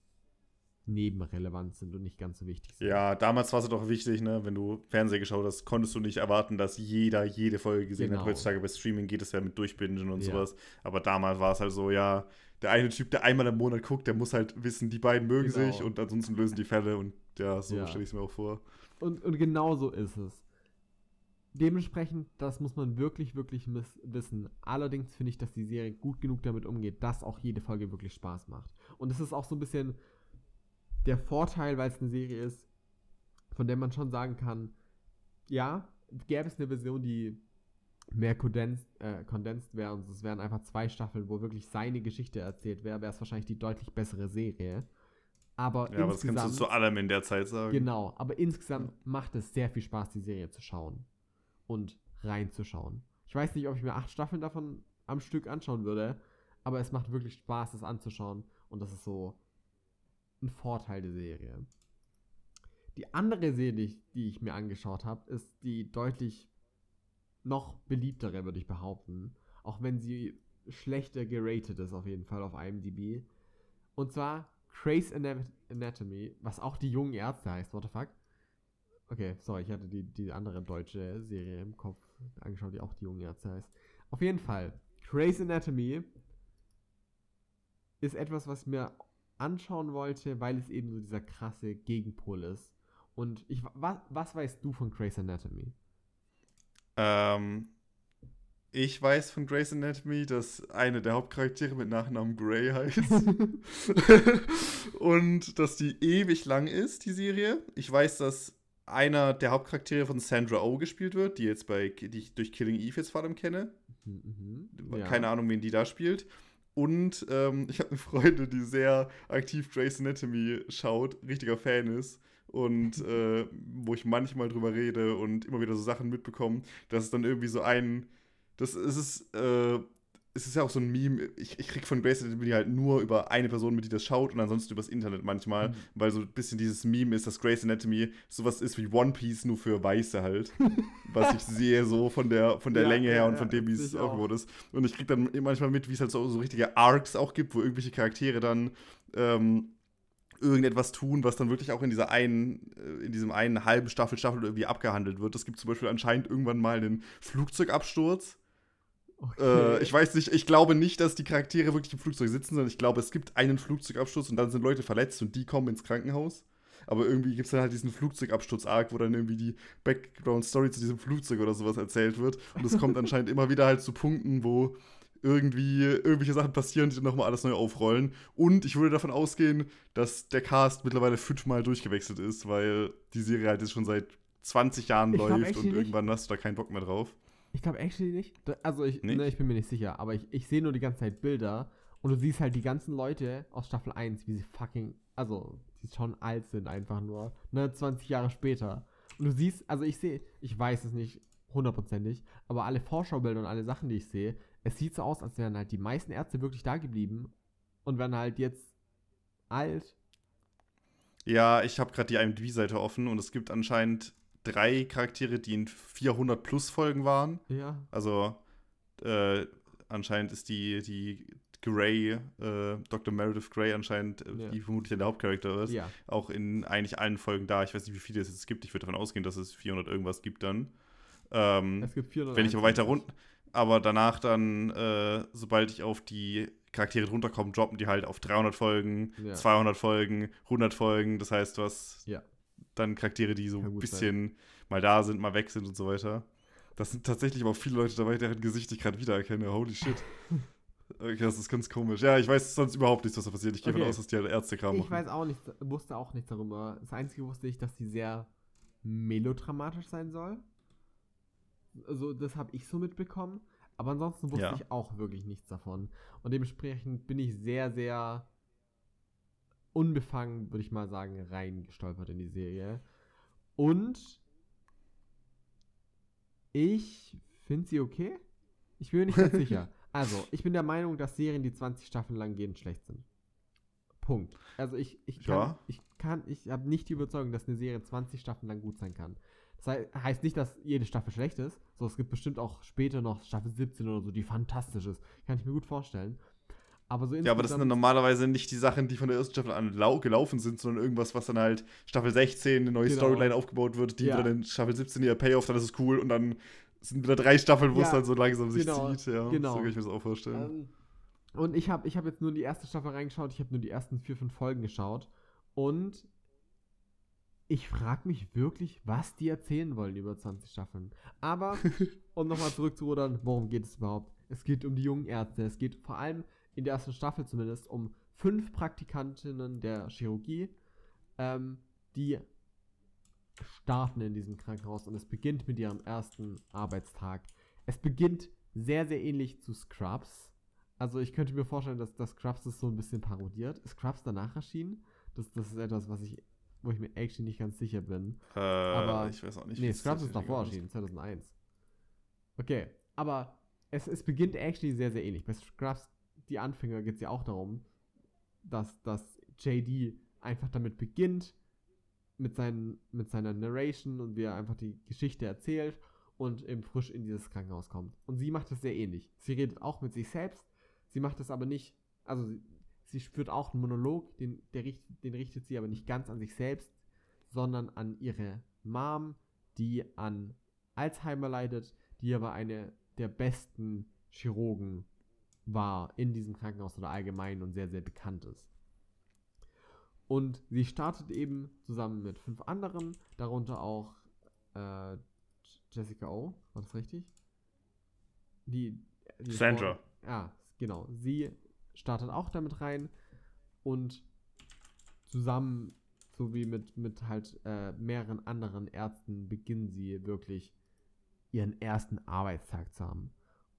nebenrelevant sind und nicht ganz so wichtig sind. ja, damals war es doch wichtig, ne? Wenn du Fernsehen geschaut hast, konntest du nicht erwarten, dass jeder jede Folge gesehen Genau. hat. Heutzutage bei Streaming geht es ja mit Durchbingen und Ja. sowas. Aber damals war es halt so, ja, der eine Typ, der einmal im Monat guckt, der muss halt wissen, die beiden mögen Genau. sich und ansonsten lösen die Fälle und ja, so Ja. stelle ich es mir auch vor. Und, und genau so ist es. Dementsprechend, das muss man wirklich, wirklich wissen. Allerdings finde ich, dass die Serie gut genug damit umgeht, dass auch jede Folge wirklich Spaß macht. Und es ist auch so ein bisschen der Vorteil, weil es eine Serie ist, von der man schon sagen kann, ja, gäbe es eine Version, die mehr kondensiert äh, condensed wäre und es wären einfach zwei Staffeln, wo wirklich seine Geschichte erzählt wäre, wäre es wahrscheinlich die deutlich bessere Serie. Aber Ja, aber das insgesamt kannst du zu allem in der Zeit sagen. Genau, aber insgesamt macht es sehr viel Spaß, die Serie zu schauen und reinzuschauen. Ich weiß nicht, ob ich mir acht Staffeln davon am Stück anschauen würde, aber es macht wirklich Spaß, das anzuschauen und das ist so ein Vorteil der Serie. Die andere Serie, die ich, mir angeschaut habe, ist die deutlich noch beliebtere, würde ich behaupten. Auch wenn sie schlechter geratet ist, auf jeden Fall auf IMDb. Und zwar Grey's Ana- Anatomy, was auch die jungen Ärzte heißt, what the fuck? Okay, sorry, ich hatte die, die andere deutsche Serie im Kopf angeschaut, die auch die jungen Ärzte heißt. Auf jeden Fall, Grey's Anatomy ist etwas, was mir anschauen wollte, weil es eben so dieser krasse Gegenpol ist. Und ich, was, was weißt du von Grey's Anatomy? Ähm, ich weiß von Grey's Anatomy, dass eine der Hauptcharaktere mit Nachnamen Grey heißt. und dass die ewig lang ist, die Serie. Ich weiß, dass einer der Hauptcharaktere von Sandra Oh gespielt wird, die jetzt bei, die ich durch Killing Eve jetzt vor allem kenne. Mhm, mhm. Ja. Keine Ahnung, wen die da spielt. Und ähm, ich habe eine Freundin, die sehr aktiv Grey's Anatomy schaut, richtiger Fan ist. Und äh, wo ich manchmal drüber rede und immer wieder so Sachen mitbekomme, dass es dann irgendwie so ein. Das ist es, äh, es ist ja auch so ein Meme. Ich, ich krieg von Grey's Anatomy halt nur über eine Person mit, die das schaut und ansonsten übers Internet manchmal, Mhm. weil so ein bisschen dieses Meme ist, dass Grey's Anatomy sowas ist wie One Piece, nur für Weiße halt. was ich sehe, so von der, von der Ja, Länge her ja, und von dem, wie es auch. ist. Und ich krieg dann manchmal mit, wie es halt so, so richtige Arcs auch gibt, wo irgendwelche Charaktere dann ähm, irgendetwas tun, was dann wirklich auch in dieser einen, äh, in diesem einen halben Staffel, Staffel irgendwie abgehandelt wird. Es gibt zum Beispiel anscheinend irgendwann mal einen Flugzeugabsturz. Äh, ich weiß nicht, ich glaube nicht, dass die Charaktere wirklich im Flugzeug sitzen, sondern ich glaube, es gibt einen Flugzeugabsturz und dann sind Leute verletzt und die kommen ins Krankenhaus. Aber irgendwie gibt es dann halt diesen Flugzeugabsturz-Arc, wo dann irgendwie die Background-Story zu diesem Flugzeug oder sowas erzählt wird. Und es kommt anscheinend immer wieder halt zu Punkten, wo irgendwie irgendwelche Sachen passieren, die dann nochmal alles neu aufrollen. Und ich würde davon ausgehen, dass der Cast mittlerweile fünfmal durchgewechselt ist, weil die Serie halt jetzt schon seit 20 Jahren Ich läuft und irgendwann hast du da keinen Bock mehr drauf. Ich glaube actually nicht. Also ich, Nicht? Ne, ich bin mir nicht sicher, aber ich, ich sehe nur die ganze Zeit Bilder und du siehst halt die ganzen Leute aus Staffel 1, wie sie fucking, also die schon alt sind einfach nur, ne, 20 Jahre später. Und du siehst, also ich sehe, ich weiß es nicht hundertprozentig, aber alle Vorschaubilder und alle Sachen, die ich sehe, es sieht so aus, als wären halt die meisten Ärzte wirklich da geblieben und wären halt jetzt alt. Ja, ich habe gerade die IMDb-Seite offen und es gibt anscheinend drei Charaktere, die in 400 plus Folgen waren. Ja. Also äh, anscheinend ist die, die Grey, äh, Dr. Meredith Grey anscheinend, äh, Ja. die vermutlich der Hauptcharakter ist, Ja. auch in eigentlich allen Folgen da. Ich weiß nicht, wie viele es jetzt gibt. Ich würde davon ausgehen, dass es 400 irgendwas gibt dann. Ähm, Es gibt 400. wenn ich aber weiter runter, aber danach dann, äh, sobald ich auf die Charaktere drunter komme, droppen die halt auf 300 Folgen, Ja. 200 Folgen, 100 Folgen. Das heißt, hast Ja. Dann Charaktere, die so ein bisschen mal da sind, mal weg sind und so weiter. Das sind tatsächlich aber auch viele Leute dabei, deren Gesicht ich gerade wiedererkenne. Holy shit. Okay, das ist ganz komisch. Ja, ich weiß sonst überhaupt nichts, was da passiert. Ich gehe Okay. davon aus, dass die halt Ärztekram Ich machen. weiß auch nichts, wusste auch nichts darüber. Das Einzige wusste ich, dass die sehr melodramatisch sein soll. Also, das habe ich so mitbekommen. Aber ansonsten wusste Ja. ich auch wirklich nichts davon. Und dementsprechend bin ich sehr, sehr unbefangen, würde ich mal sagen, reingestolpert in die Serie. Und ich finde sie okay. Ich bin mir nicht ganz sicher. Also, ich bin der Meinung, dass Serien, die 20 Staffeln lang gehen, schlecht sind. Punkt. Also ich, ich kann, ja. ich kann, ich habe nicht die Überzeugung, dass eine Serie 20 Staffeln lang gut sein kann. Das heißt nicht, dass jede Staffel schlecht ist. So, es gibt bestimmt auch später noch Staffel 17 oder so, die fantastisch ist. Kann ich mir gut vorstellen. Aber so Ja, aber das sind dann normalerweise nicht die Sachen, die von der ersten Staffel an gelaufen sind, sondern irgendwas, was dann halt Staffel 16 eine neue genau. Storyline aufgebaut wird, die ja. wieder in Staffel 17 ihr Payoff, dann ist es cool und dann sind wieder drei Staffeln, wo ja, es dann so langsam genau, sich zieht. Ja, genau. so kann ich mir das auch vorstellen. Ähm, und ich habe ich hab jetzt nur die erste Staffel reingeschaut, ich habe nur die ersten vier, fünf Folgen geschaut und ich frage mich wirklich, was die erzählen wollen über 20 Staffeln. Aber, um nochmal zurückzurudern, worum geht es überhaupt? Es geht um die jungen Ärzte. Es geht vor allem in der ersten Staffel zumindest um fünf Praktikantinnen der Chirurgie, ähm, die starten in diesem Krankenhaus und es beginnt mit ihrem ersten Arbeitstag. Es beginnt sehr, sehr ähnlich zu Scrubs. Also ich könnte mir vorstellen, dass, dass Scrubs das so ein bisschen parodiert. Ist Scrubs danach erschienen? Das, das ist etwas, was ich, wo ich mir actually nicht ganz sicher bin. Äh, aber ich weiß auch nicht. Nee, Scrubs ist davor erschienen, 2001. Okay, aber es, es beginnt actually sehr, sehr ähnlich. Bei Scrubs die Anfänger geht es ja auch darum, dass, dass JD einfach damit beginnt, mit, seinen, mit seiner Narration und wie er einfach die Geschichte erzählt und eben frisch in dieses Krankenhaus kommt. Und sie macht das sehr ähnlich. Sie redet auch mit sich selbst, sie macht das aber nicht, also sie, sie spürt auch einen Monolog, den, der, den richtet sie aber nicht ganz an sich selbst, sondern an ihre Mom, die an Alzheimer leidet, die aber eine der besten Chirurgen war in diesem Krankenhaus oder allgemein und sehr, sehr bekannt ist. Und sie startet eben zusammen mit fünf anderen, darunter auch äh, Jessica O, war das richtig? Die, die Sandra. ja, genau. Sie startet auch damit rein und zusammen, sowie mit, mit halt äh, mehreren anderen Ärzten, beginnen sie wirklich ihren ersten Arbeitstag zu haben.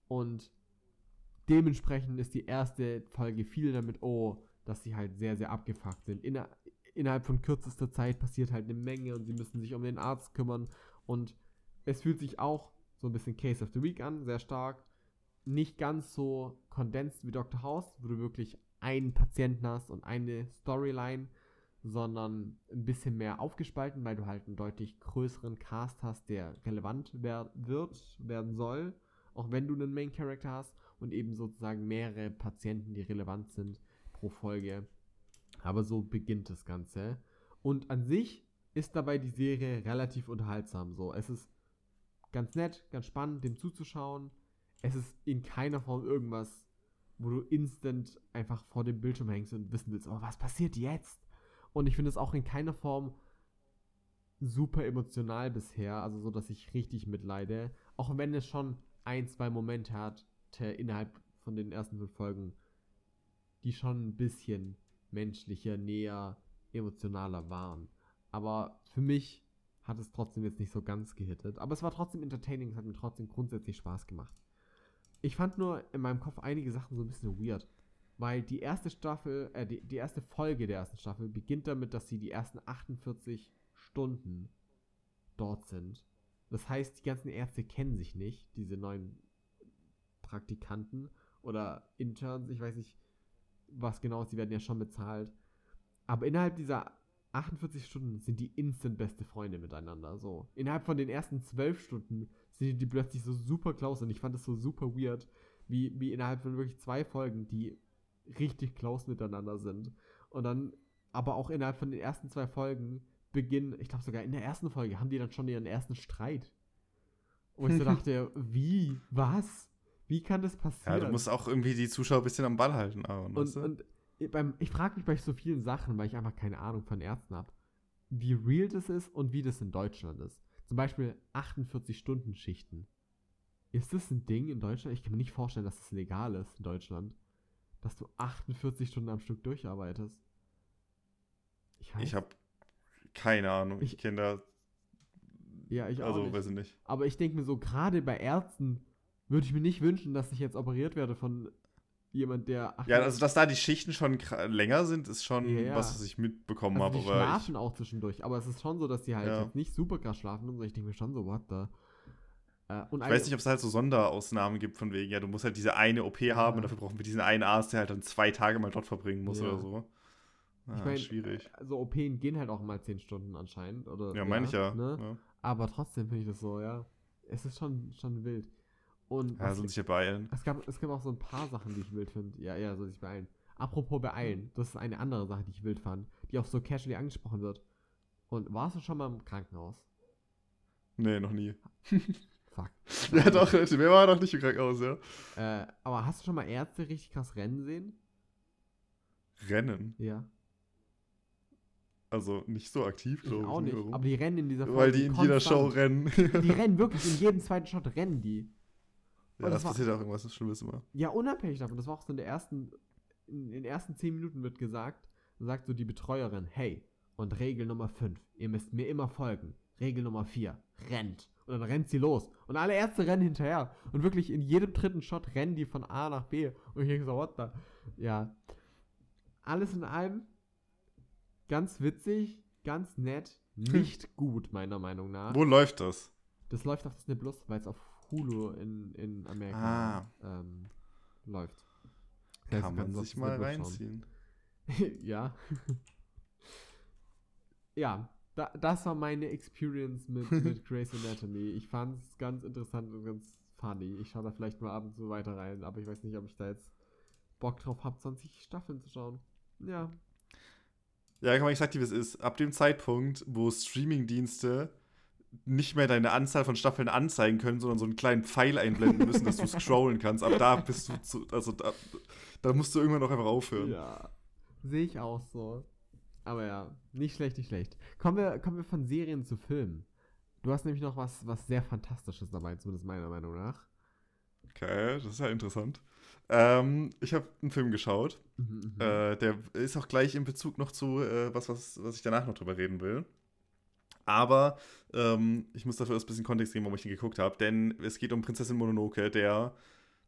Und dementsprechend ist die erste Folge viel damit, oh, dass sie halt sehr, sehr abgefuckt sind. Inner innerhalb von kürzester Zeit passiert halt eine Menge und sie müssen sich um den Arzt kümmern. Und es fühlt sich auch so ein bisschen Case of the Week an, sehr stark. Nicht ganz so kondensiert wie Dr. House, wo du wirklich einen Patienten hast und eine Storyline, sondern ein bisschen mehr aufgespalten, weil du halt einen deutlich größeren Cast hast, der relevant wer wird, werden soll, auch wenn du einen Main Character hast und eben sozusagen mehrere Patienten, die relevant sind pro Folge. Aber so beginnt das Ganze. Und an sich ist dabei die Serie relativ unterhaltsam. So, es ist ganz nett, ganz spannend, dem zuzuschauen. Es ist in keiner Form irgendwas, wo du instant einfach vor dem Bildschirm hängst und wissen willst, oh, was passiert jetzt? Und ich finde es auch in keiner Form super emotional bisher, also so, dass ich richtig mitleide. Auch wenn es schon ein, zwei Momente hat, innerhalb von den ersten fünf Folgen, die schon ein bisschen menschlicher, näher, emotionaler waren. Aber für mich hat es trotzdem jetzt nicht so ganz gehittet. Aber es war trotzdem entertaining, es hat mir trotzdem grundsätzlich Spaß gemacht. Ich fand nur in meinem Kopf einige Sachen so ein bisschen weird. Weil die erste Staffel, äh, die, die erste Folge der ersten Staffel beginnt damit, dass sie die ersten 48 Stunden dort sind. Das heißt, die ganzen Ärzte kennen sich nicht, diese neuen Praktikanten oder Interns, ich weiß nicht, was genau ist, die werden ja schon bezahlt. Aber innerhalb dieser 48 Stunden sind die instant beste Freunde miteinander. So. Innerhalb von den ersten 12 Stunden sind die plötzlich so super close und ich fand das so super weird, wie, wie innerhalb von wirklich zwei Folgen die richtig close miteinander sind. Und dann, aber auch innerhalb von den ersten zwei Folgen beginnen, ich glaube sogar in der ersten Folge, haben die dann schon ihren ersten Streit. Wo ich so dachte, wie? Was? Wie kann das passieren? Ja, du musst auch irgendwie die Zuschauer ein bisschen am Ball halten. Aaron, und, und beim, ich frage mich bei so vielen Sachen, weil ich einfach keine Ahnung von Ärzten habe, wie real das ist und wie das in Deutschland ist. Zum Beispiel 48-Stunden-Schichten. Ist das ein Ding in Deutschland? Ich kann mir nicht vorstellen, dass das legal ist in Deutschland. Dass du 48 Stunden am Stück durcharbeitest. Ich, ich habe keine Ahnung. Ich, ich kenne da. Ja, ich auch. Also, nicht. weiß ich nicht. Aber ich denke mir so, gerade bei Ärzten würde ich mir nicht wünschen, dass ich jetzt operiert werde von jemand, der. ja, also dass da die Schichten schon länger sind, ist schon ja, was, was ich mitbekommen also habe. Die schlafen ich, auch zwischendurch, aber es ist schon so, dass die halt ja. nicht super krass schlafen und so. Ich denke mir schon so, what the. Äh, ich weiß nicht, ob es halt so Sonderausnahmen gibt, von wegen, ja, du musst halt diese eine OP haben und dafür brauchen wir diesen einen Arzt, der halt dann zwei Tage mal dort verbringen muss oder so. Ah, ich meine, schwierig. so OPen gehen halt auch mal 10 Stunden anscheinend. Oder, Ja, meine ich ja. Ne? Aber trotzdem finde ich das so, ja. Es ist schon, schon wild. Und ja soll sich ja beeilen. es, gab, es gab auch so ein paar Sachen, die ich wild finde. Ja, ja, soll sich beeilen. Apropos beeilen, das ist eine andere Sache, die ich wild fand, die auch so casually angesprochen wird. Und warst du schon mal im Krankenhaus? Nee, noch nie. Fuck. Ja, doch, Leute, wer war noch nicht im Krankenhaus, ja? Äh, aber hast du schon mal Ärzte richtig krass rennen sehen? Rennen. Ja. Also nicht so aktiv, glaube ich. auch nicht. Warum? Aber die rennen in dieser Weil die in jeder. Show rennen. Die rennen wirklich, in jedem zweiten Shot rennen die. Ja, das das war- passiert auch irgendwas Schlimmes immer. Ja, unabhängig davon, das war auch so in der ersten, in den ersten 10 Minuten wird gesagt, sagt so die Betreuerin, hey, und Regel Nummer 5, ihr müsst mir immer folgen. Regel Nummer 4, rennt. Und dann rennt sie los. Und alle Ärzte rennen hinterher. Und wirklich in jedem dritten Shot rennen die von A nach B. Und ich denke so, what the? Ja. Alles in allem ganz witzig, ganz nett, nicht gut, meiner Meinung nach. Wo läuft das? Das läuft auf Disney Plus, weil es auf Hulu in, in Amerika ähm, läuft. Das heißt, Kann man sich mal reinziehen. ja. ja, da, das war meine Experience mit, mit Grey's Anatomy. Ich fand es ganz interessant und ganz funny. Ich schaue da vielleicht mal ab und zu weiter rein, aber ich weiß nicht, ob ich da jetzt Bock drauf habe, 20 Staffeln zu schauen. Ja. Ja, ich sag dir, wie es ist. Ab dem Zeitpunkt, wo Streamingdienste nicht mehr deine Anzahl von Staffeln anzeigen können, sondern so einen kleinen Pfeil einblenden müssen, dass du scrollen kannst, ab da bist du zu, also da, da musst du irgendwann noch einfach aufhören. Ja. Sehe ich auch so. Aber ja, nicht schlecht, nicht schlecht. Kommen wir, kommen wir von Serien zu Filmen. Du hast nämlich noch was, was sehr Fantastisches dabei, zumindest meiner Meinung nach. Okay, das ist ja interessant. Ähm, ich habe einen Film geschaut. Mhm, mhm. Äh, der ist auch gleich in Bezug noch zu äh, was, was, was ich danach noch drüber reden will. Aber ähm, ich muss dafür erst ein bisschen Kontext geben, warum ich den geguckt habe. Denn es geht um Prinzessin Mononoke, der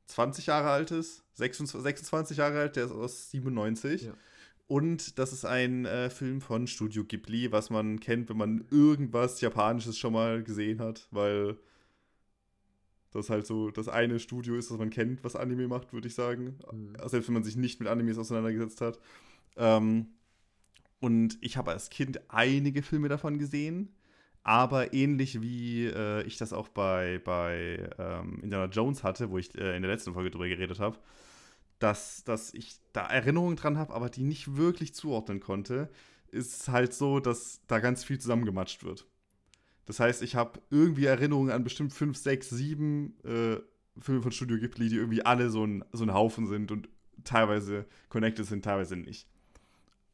20 Jahre alt ist, 26, 26 Jahre alt, der ist aus 97. Ja. Und das ist ein äh, Film von Studio Ghibli, was man kennt, wenn man irgendwas Japanisches schon mal gesehen hat, weil das halt so das eine Studio ist, das man kennt, was Anime macht, würde ich sagen. Mhm. Selbst wenn man sich nicht mit Animes auseinandergesetzt hat. Ähm, und ich habe als Kind einige Filme davon gesehen, aber ähnlich wie äh, ich das auch bei, bei ähm, Indiana Jones hatte, wo ich äh, in der letzten Folge drüber geredet habe, dass, dass ich da Erinnerungen dran habe, aber die nicht wirklich zuordnen konnte, ist halt so, dass da ganz viel zusammengematscht wird. Das heißt, ich habe irgendwie Erinnerungen an bestimmt 5, 6, 7 äh, Filme von Studio Ghibli, die irgendwie alle so ein, so ein Haufen sind und teilweise connected sind, teilweise nicht.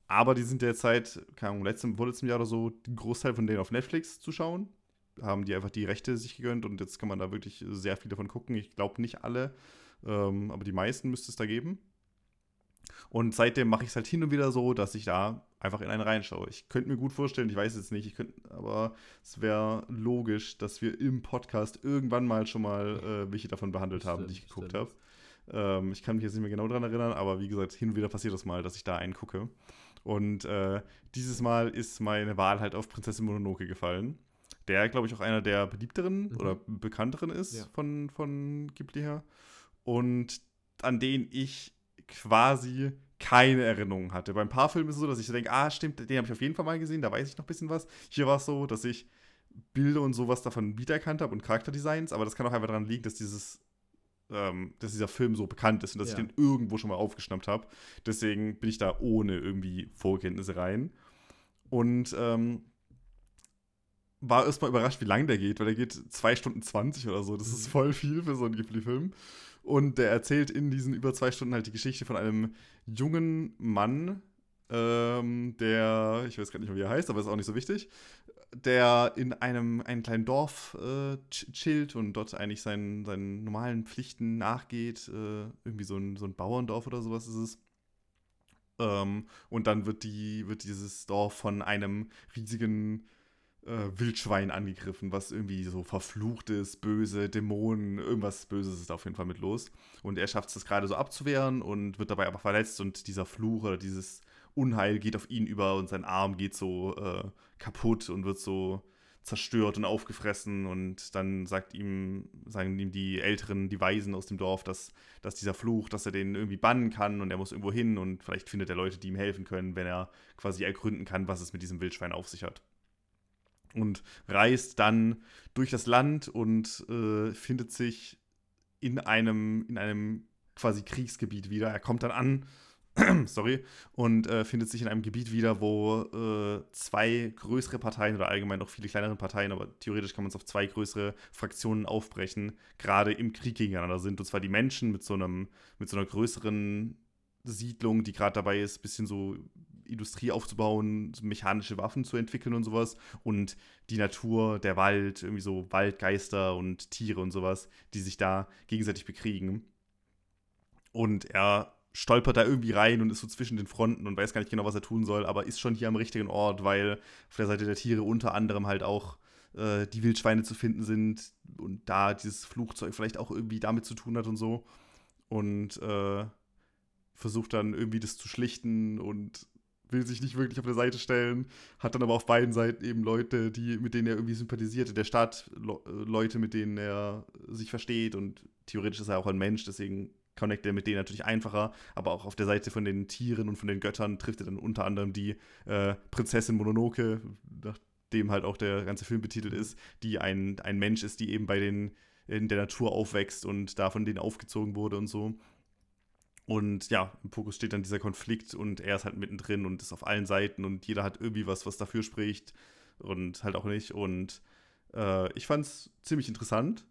Aber die sind derzeit, keine Ahnung, letztem, vorletztem Jahr oder so, den Großteil von denen auf Netflix zu schauen. Haben die einfach die Rechte sich gegönnt und jetzt kann man da wirklich sehr viel davon gucken. Ich glaube nicht alle, ähm, aber die meisten müsste es da geben. Und seitdem mache ich es halt hin und wieder so, dass ich da einfach in einen reinschaue. Ich könnte mir gut vorstellen, ich weiß jetzt nicht, ich könnte, aber es wäre logisch, dass wir im Podcast irgendwann mal schon mal äh, welche davon behandelt haben, die ich Stimmt, geguckt stimmt. habe. Ähm, ich kann mich jetzt nicht mehr genau daran erinnern, aber wie gesagt, hin und wieder passiert das mal, dass ich da einen gucke. Und äh, dieses Mal ist meine Wahl halt auf Prinzessin Mononoke gefallen. Der, glaube ich, auch einer der beliebteren Mhm. oder bekannteren ist Ja. von, von Ghibli her. Und an den ich quasi keine Erinnerungen hatte. Bei ein paar Filmen ist es so, dass ich denke, ah, stimmt, den habe ich auf jeden Fall mal gesehen, da weiß ich noch ein bisschen was. Hier war es so, dass ich Bilder und sowas davon wiedererkannt habe und Charakterdesigns, aber das kann auch einfach daran liegen, dass dieses ähm, dass dieser Film so bekannt ist und dass Ja. ich den irgendwo schon mal aufgeschnappt habe. Deswegen bin ich da ohne irgendwie Vorkenntnisse rein. Und ähm, war erstmal überrascht, wie lang der geht, weil der geht 2 Stunden 20 oder so. Das ist Mhm. voll viel für so einen Ghibli-Film. Und der erzählt in diesen über zwei Stunden halt die Geschichte von einem jungen Mann, ähm, der, ich weiß gar nicht mehr, wie er heißt, aber ist auch nicht so wichtig, der in einem, einem kleinen Dorf äh, ch- chillt und dort eigentlich seinen, seinen normalen Pflichten nachgeht. Äh, irgendwie so ein, so ein Bauerndorf oder sowas ist es. Ähm, und dann wird, die, wird dieses Dorf von einem riesigen äh, Wildschwein angegriffen, was irgendwie so verflucht ist, böse, Dämonen, irgendwas Böses ist auf jeden Fall mit los. Und er schafft es gerade so abzuwehren und wird dabei aber verletzt und dieser Fluch oder dieses Unheil geht auf ihn über und sein Arm geht so äh, kaputt und wird so zerstört und aufgefressen und dann sagt ihm, sagen ihm die Älteren, die Weisen aus dem Dorf, dass, dass dieser Fluch, dass er den irgendwie bannen kann und er muss irgendwo hin und vielleicht findet er Leute, die ihm helfen können, wenn er quasi ergründen kann, was es mit diesem Wildschwein auf sich hat. Und reist dann durch das Land und äh, findet sich in einem, in einem quasi Kriegsgebiet wieder. Er kommt dann an sorry, und äh, findet sich in einem Gebiet wieder, wo äh, zwei größere Parteien oder allgemein auch viele kleinere Parteien, aber theoretisch kann man es auf zwei größere Fraktionen aufbrechen, gerade im Krieg gegeneinander sind. Und zwar die Menschen mit so einem, mit so einer größeren Siedlung, die gerade dabei ist, ein bisschen so Industrie aufzubauen, so mechanische Waffen zu entwickeln und sowas. Und die Natur, der Wald, irgendwie so Waldgeister und Tiere und sowas, die sich da gegenseitig bekriegen. Und er stolpert da irgendwie rein und ist so zwischen den Fronten und weiß gar nicht genau, was er tun soll, aber ist schon hier am richtigen Ort, weil auf der Seite der Tiere unter anderem halt auch äh, die Wildschweine zu finden sind und da dieses Flugzeug vielleicht auch irgendwie damit zu tun hat und so. Und äh, versucht dann irgendwie das zu schlichten und will sich nicht wirklich auf der Seite stellen, hat dann aber auf beiden Seiten eben Leute, die, mit denen er irgendwie sympathisiert, in der Stadt, Le Leute, mit denen er sich versteht und theoretisch ist er auch ein Mensch, deswegen connectet er mit denen natürlich einfacher, aber auch auf der Seite von den Tieren und von den Göttern trifft er dann unter anderem die äh, Prinzessin Mononoke, nachdem halt auch der ganze Film betitelt ist, die ein, ein Mensch ist, die eben bei den in der Natur aufwächst und da von denen aufgezogen wurde und so. Und ja, im Fokus steht dann dieser Konflikt und er ist halt mittendrin und ist auf allen Seiten und jeder hat irgendwie was, was dafür spricht und halt auch nicht. Und äh, ich fand es ziemlich interessant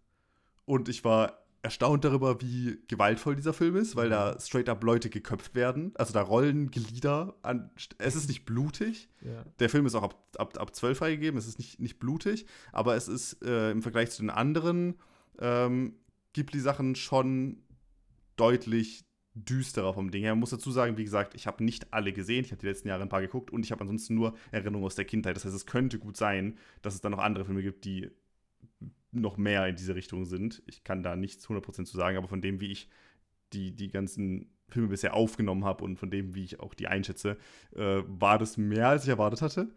und ich war erstaunt darüber, wie gewaltvoll dieser Film ist, weil da mhm. straight up Leute geköpft werden. Also da rollen Glieder an. Es ist nicht blutig. Ja. Der Film ist auch ab, ab, ab 12 freigegeben. Es ist nicht, nicht blutig, aber es ist äh, im Vergleich zu den anderen ähm, Ghibli-Sachen schon deutlich düsterer vom Ding her. Man muss dazu sagen, wie gesagt, ich habe nicht alle gesehen. Ich habe die letzten Jahre ein paar geguckt und ich habe ansonsten nur Erinnerungen aus der Kindheit. Das heißt, es könnte gut sein, dass es dann noch andere Filme gibt, die noch mehr in diese Richtung sind. Ich kann da nichts 100% zu sagen, aber von dem, wie ich die, die ganzen Filme bisher aufgenommen habe und von dem, wie ich auch die einschätze, äh, war das mehr, als ich erwartet hatte.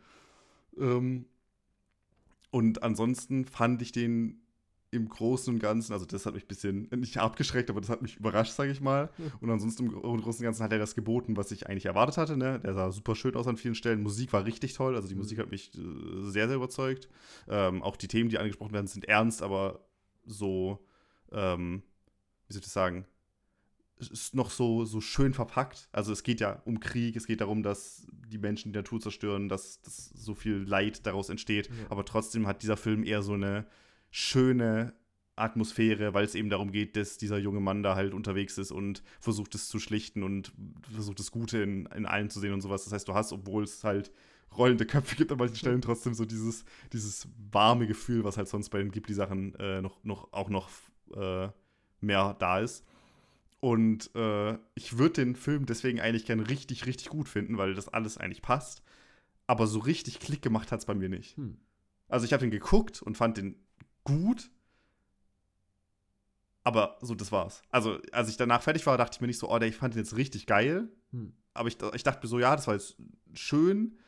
Ähm, und ansonsten fand ich den im Großen und Ganzen, also das hat mich ein bisschen nicht abgeschreckt, aber das hat mich überrascht, sage ich mal. Und ansonsten im Großen und Ganzen hat er das geboten, was ich eigentlich erwartet hatte. Ne? Der sah super schön aus an vielen Stellen. Musik war richtig toll, also die mhm. Musik hat mich äh, sehr, sehr überzeugt. Ähm, auch die Themen, die angesprochen werden, sind ernst, aber so, ähm, wie soll ich das sagen, ist noch so, so schön verpackt. Also es geht ja um Krieg, es geht darum, dass die Menschen die Natur zerstören, dass, dass so viel Leid daraus entsteht. Ja. Aber trotzdem hat dieser Film eher so eine schöne Atmosphäre, weil es eben darum geht, dass dieser junge Mann da halt unterwegs ist und versucht es zu schlichten und versucht das Gute in, in allen zu sehen und sowas. Das heißt, du hast, obwohl es halt rollende Köpfe gibt an manchen Stellen, trotzdem so dieses, dieses warme Gefühl, was halt sonst bei den Ghibli-Sachen äh, noch, noch, auch noch äh, mehr da ist. Und äh, ich würde den Film deswegen eigentlich gerne richtig, richtig gut finden, weil das alles eigentlich passt. Aber so richtig Klick gemacht hat es bei mir nicht. Hm. Also ich habe den geguckt und fand den gut. Aber so, das war's. Also, als ich danach fertig war, dachte ich mir nicht so, oh, ich fand den jetzt richtig geil. Hm. Aber ich, ich dachte mir so, ja, das war jetzt schön.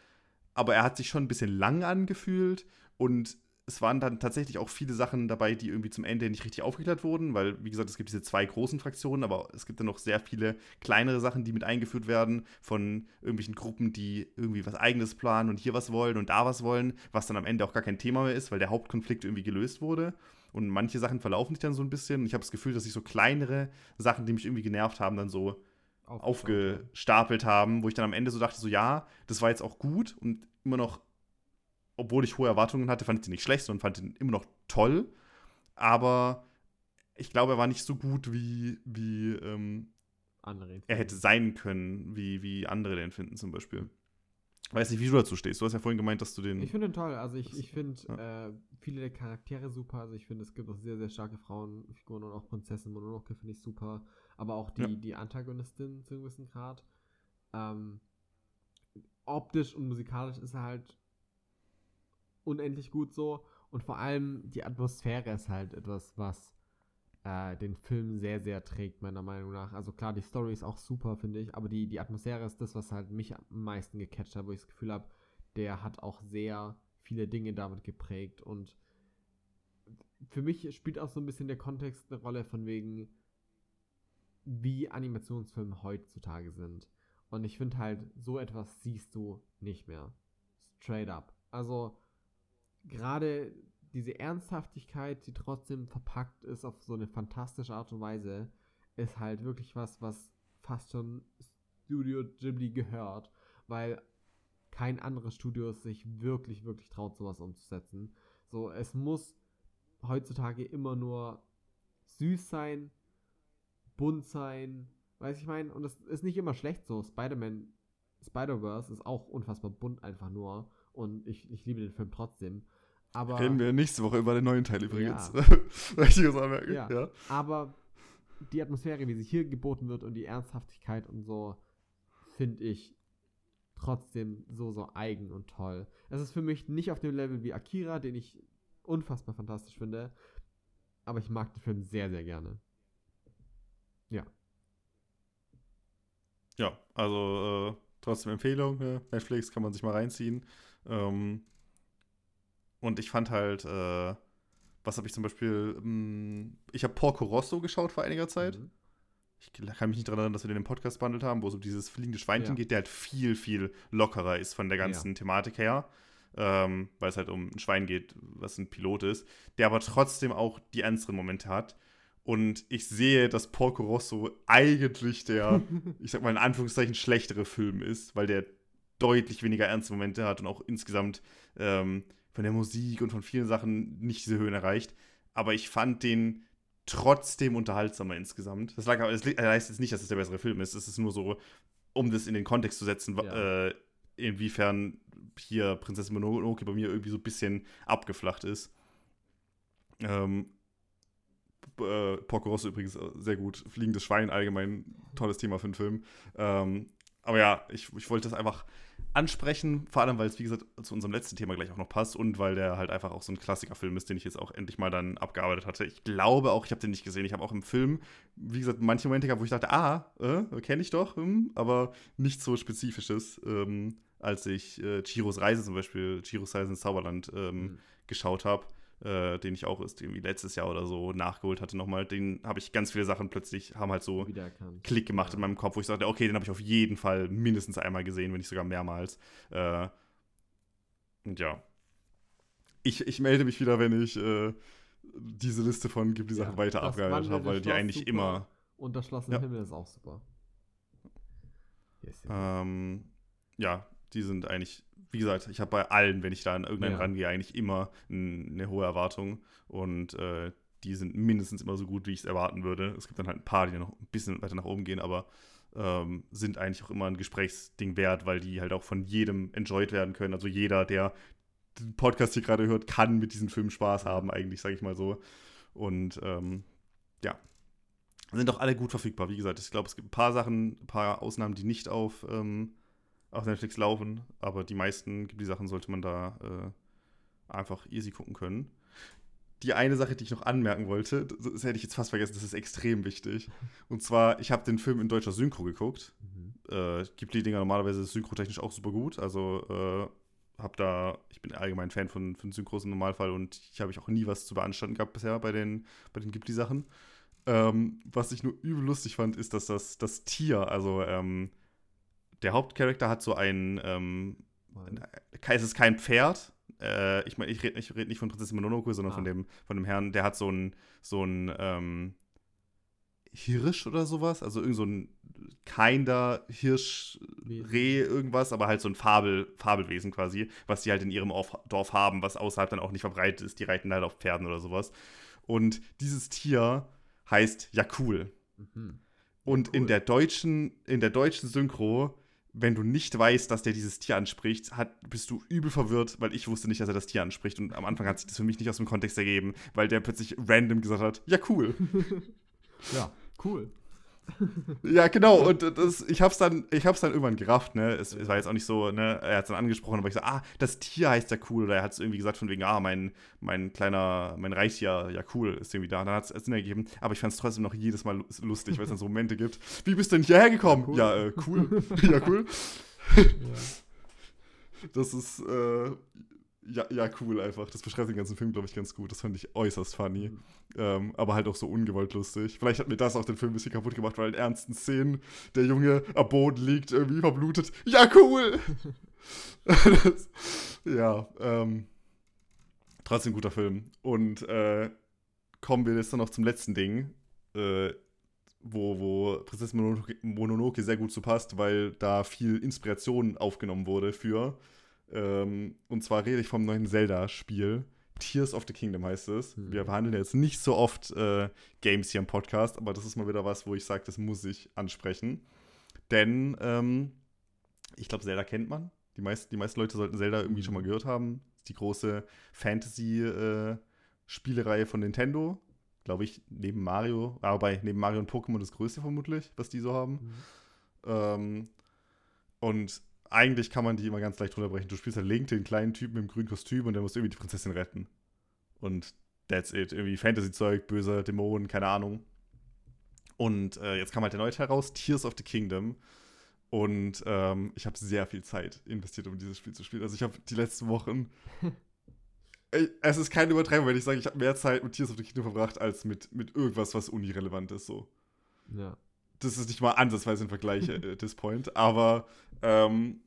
Aber er hat sich schon ein bisschen lang angefühlt. Und es waren dann tatsächlich auch viele Sachen dabei, die irgendwie zum Ende nicht richtig aufgeklärt wurden, weil, wie gesagt, es gibt diese zwei großen Fraktionen, aber es gibt dann noch sehr viele kleinere Sachen, die mit eingeführt werden von irgendwelchen Gruppen, die irgendwie was Eigenes planen und hier was wollen und da was wollen, was dann am Ende auch gar kein Thema mehr ist, weil der Hauptkonflikt irgendwie gelöst wurde. Und manche Sachen verlaufen sich dann so ein bisschen. Ich habe das Gefühl, dass sich so kleinere Sachen, die mich irgendwie genervt haben, dann so aufgestapelt haben, wo ich dann am Ende so dachte, so ja, das war jetzt auch gut und immer noch obwohl ich hohe Erwartungen hatte, fand ich ihn nicht schlecht, sondern fand ihn immer noch toll. Aber ich glaube, er war nicht so gut, wie, wie ähm, er hätte sein können, wie, wie andere den finden zum Beispiel. Weiß nicht, wie du dazu stehst. Du hast ja vorhin gemeint, dass du den. Ich finde ihn toll. Also ich, ich finde ja. äh, viele der Charaktere super. Also ich finde, es gibt auch sehr, sehr starke Frauenfiguren und auch Prinzessin Mononoke finde ich super. Aber auch die, ja. die Antagonistin zu einem gewissen Grad. Ähm, optisch und musikalisch ist er halt unendlich gut so. Und vor allem die Atmosphäre ist halt etwas, was äh, den Film sehr, sehr trägt, meiner Meinung nach. Also klar, die Story ist auch super, finde ich, aber die, die Atmosphäre ist das, was halt mich am meisten gecatcht hat, wo ich das Gefühl habe, der hat auch sehr viele Dinge damit geprägt und für mich spielt auch so ein bisschen der Kontext eine Rolle von wegen, wie Animationsfilme heutzutage sind. Und ich finde halt, so etwas siehst du nicht mehr. Straight up. Also, gerade diese Ernsthaftigkeit, die trotzdem verpackt ist auf so eine fantastische Art und Weise, ist halt wirklich was, was fast schon Studio Ghibli gehört, weil kein anderes Studio sich wirklich, wirklich traut, sowas umzusetzen. So, es muss heutzutage immer nur süß sein, bunt sein, weiß ich mein, und das ist nicht immer schlecht so. Spider-Man, Spider-Verse ist auch unfassbar bunt einfach nur und ich, ich liebe den Film trotzdem. Aber, Reden wir nächste Woche über den neuen Teil übrigens. Ja. Möchte ich das anmerken? Ja. Ja. Aber die Atmosphäre, wie sie hier geboten wird und die Ernsthaftigkeit und so, finde ich trotzdem so, so eigen und toll. Es ist für mich nicht auf dem Level wie Akira, den ich unfassbar fantastisch finde, aber ich mag den Film sehr, sehr gerne. Ja. Ja, also äh, trotzdem Empfehlung. Ne? Netflix kann man sich mal reinziehen. Ähm, und ich fand halt, äh, was habe ich zum Beispiel, mh, ich habe Porco Rosso geschaut vor einiger Zeit. Mhm. Ich kann mich nicht daran erinnern, dass wir den im Podcast behandelt haben, wo es um dieses fliegende Schweinchen Ja. geht, der halt viel, viel lockerer ist von der ganzen Thematik her. Ähm, weil es halt um ein Schwein geht, was ein Pilot ist, der aber trotzdem auch die ernsteren Momente hat. Und ich sehe, dass Porco Rosso eigentlich der, ich sag mal in Anführungszeichen, schlechtere Film ist, weil der deutlich weniger ernste Momente hat und auch insgesamt ähm, von der Musik und von vielen Sachen nicht diese Höhen erreicht. Aber ich fand den trotzdem unterhaltsamer insgesamt. Das lag das heißt jetzt nicht, dass es der bessere Film ist. Es ist nur so, um das in den Kontext zu setzen, Ja. äh, inwiefern hier Prinzessin Mononoke bei mir irgendwie so ein bisschen abgeflacht ist. Ähm, äh, Porco Rosso übrigens äh, sehr gut. Fliegendes Schwein allgemein tolles Thema für einen Film. Ähm, aber ja, ich, ich wollte das einfach ansprechen, vor allem, weil es, wie gesagt, zu unserem letzten Thema gleich auch noch passt und weil der halt einfach auch so ein Klassikerfilm ist, den ich jetzt auch endlich mal dann abgearbeitet hatte. Ich glaube auch, ich habe den nicht gesehen. Ich habe auch im Film, wie gesagt, manche Momente gehabt, wo ich dachte, ah, äh, kenne ich doch, hm, aber nichts so Spezifisches, ähm, als ich äh, Chiros Reise zum Beispiel, Chiros Reise ins Zauberland ähm, Mhm. geschaut habe, äh, den ich auch erst irgendwie letztes Jahr oder so nachgeholt hatte nochmal. Den habe ich ganz viele Sachen plötzlich, haben halt so. Klick gemacht in meinem Kopf, wo ich sagte, okay, den habe ich auf jeden Fall mindestens einmal gesehen, wenn nicht sogar mehrmals. Äh, und ja. Ich, ich melde mich wieder, wenn ich äh, diese Liste von Ghibli-Sachen Ja, weiter das abgearbeitet habe, weil die eigentlich super. immer. Und das Schloss im Ja. Himmel ist auch super. Yes, yes. Ähm, ja, die sind eigentlich, wie gesagt, ich habe bei allen, wenn ich da an irgendeinen Ja. rangehe, eigentlich immer eine hohe Erwartung. Und äh, die sind mindestens immer so gut, wie ich es erwarten würde. Es gibt dann halt ein paar, die noch ein bisschen weiter nach oben gehen, aber ähm, sind eigentlich auch immer ein Gesprächsding wert, weil die halt auch von jedem enjoyed werden können. Also jeder, der den Podcast hier gerade hört, kann mit diesem Film Spaß haben, eigentlich, sage ich mal so. Und ähm, ja, sind auch alle gut verfügbar. Wie gesagt, ich glaube, es gibt ein paar Sachen, ein paar Ausnahmen, die nicht auf, ähm, auf Netflix laufen, aber die meisten die Sachen sollte man da äh, einfach easy gucken können. Die eine Sache, die ich noch anmerken wollte, das, das hätte ich jetzt fast vergessen, das ist extrem wichtig. Und zwar, ich habe den Film in deutscher Synchro geguckt. Mhm. Äh, gibt die Dinger normalerweise synchrotechnisch auch super gut. Also äh, hab da, ich bin allgemein Fan von, von Synchros im Normalfall und hier habe ich auch nie was zu beanstanden gehabt bisher bei den, bei den Ghibli-Sachen. Ähm, was ich nur übel lustig fand, ist, dass das, das Tier, also ähm, der Hauptcharakter hat so ein, ähm, es ist kein Pferd. Äh, ich meine, ich rede nicht, red nicht von Prinzessin Mononoke, sondern Ah. von, dem, von dem Herrn, der hat so ein, so ein ähm, Hirsch oder sowas. Also irgend so ein kinder Hirsch. Reh, irgendwas, aber halt so ein Fabel, Fabelwesen quasi, was die halt in ihrem Orf, Dorf haben, was außerhalb dann auch nicht verbreitet ist. Die reiten halt auf Pferden oder sowas. Und dieses Tier heißt Jakul. Mhm. Und in cool. der deutschen, in der deutschen Synchro, wenn du nicht weißt, dass der dieses Tier anspricht, hat, bist du übel verwirrt, weil ich wusste nicht, dass er das Tier anspricht. Und am Anfang hat sich das für mich nicht aus dem Kontext ergeben, weil der plötzlich random gesagt hat, ja, cool. Ja, cool. ja, genau. Und das, ich hab's dann, ich hab's dann irgendwann gerafft, ne? Es, es war jetzt auch nicht so, ne, er hat's dann angesprochen, aber ich so, ah, das Tier heißt ja cool. Oder er hat es irgendwie gesagt von wegen, ah, mein, mein kleiner, mein Reittier, ja cool, ist irgendwie da. Und dann hat es Sinn ergeben. Aber ich fand es trotzdem noch jedes Mal lu- lustig, weil es dann so Momente gibt. Wie bist du denn hierher gekommen? cool. Ja, äh, cool. ja, cool. Ja. Das ist, äh, ja, ja, cool einfach. Das beschreibt den ganzen Film, glaube ich, ganz gut. Das fand ich äußerst funny. Mhm. Ähm, aber halt auch so ungewollt lustig. Vielleicht hat mir das auch den Film ein bisschen kaputt gemacht, weil in ernsten Szenen der Junge am Boden liegt, irgendwie verblutet. Ja, cool! das, ja, ähm, trotzdem guter Film. Und äh, kommen wir jetzt dann noch zum letzten Ding, äh, wo, wo Prinzessin Mononoke, Mononoke sehr gut zu passt, weil da viel Inspiration aufgenommen wurde für. Ähm, und zwar rede ich vom neuen Zelda-Spiel. Tears of the Kingdom heißt es. Mhm. Wir behandeln jetzt nicht so oft äh, Games hier im Podcast, aber das ist mal wieder was, wo ich sage, das muss ich ansprechen. Denn ähm, ich glaube, Zelda kennt man. Die, meist, die meisten Leute sollten Zelda irgendwie schon mal gehört haben. Das ist die große Fantasy-Spielereihe äh, von Nintendo. Glaube ich, neben Mario, aber neben Mario und Pokémon das größte vermutlich, was die so haben. Mhm. Ähm, und eigentlich kann man die immer ganz leicht runterbrechen. Du spielst halt Link, den kleinen Typen im grünen Kostüm, und der muss irgendwie die Prinzessin retten. Und that's it. Irgendwie Fantasy-Zeug, böser Dämonen, keine Ahnung. Und äh, jetzt kam halt der neue Teil raus, Tears of the Kingdom. Und ähm, ich habe sehr viel Zeit investiert, um dieses Spiel zu spielen. Also ich habe die letzten Wochen. es ist keine Übertreibung, wenn ich sage, ich habe mehr Zeit mit Tears of the Kingdom verbracht, als mit, mit irgendwas, was unirelevant ist. So. Ja das ist nicht mal ansatzweise ein Vergleich at this point, aber ähm,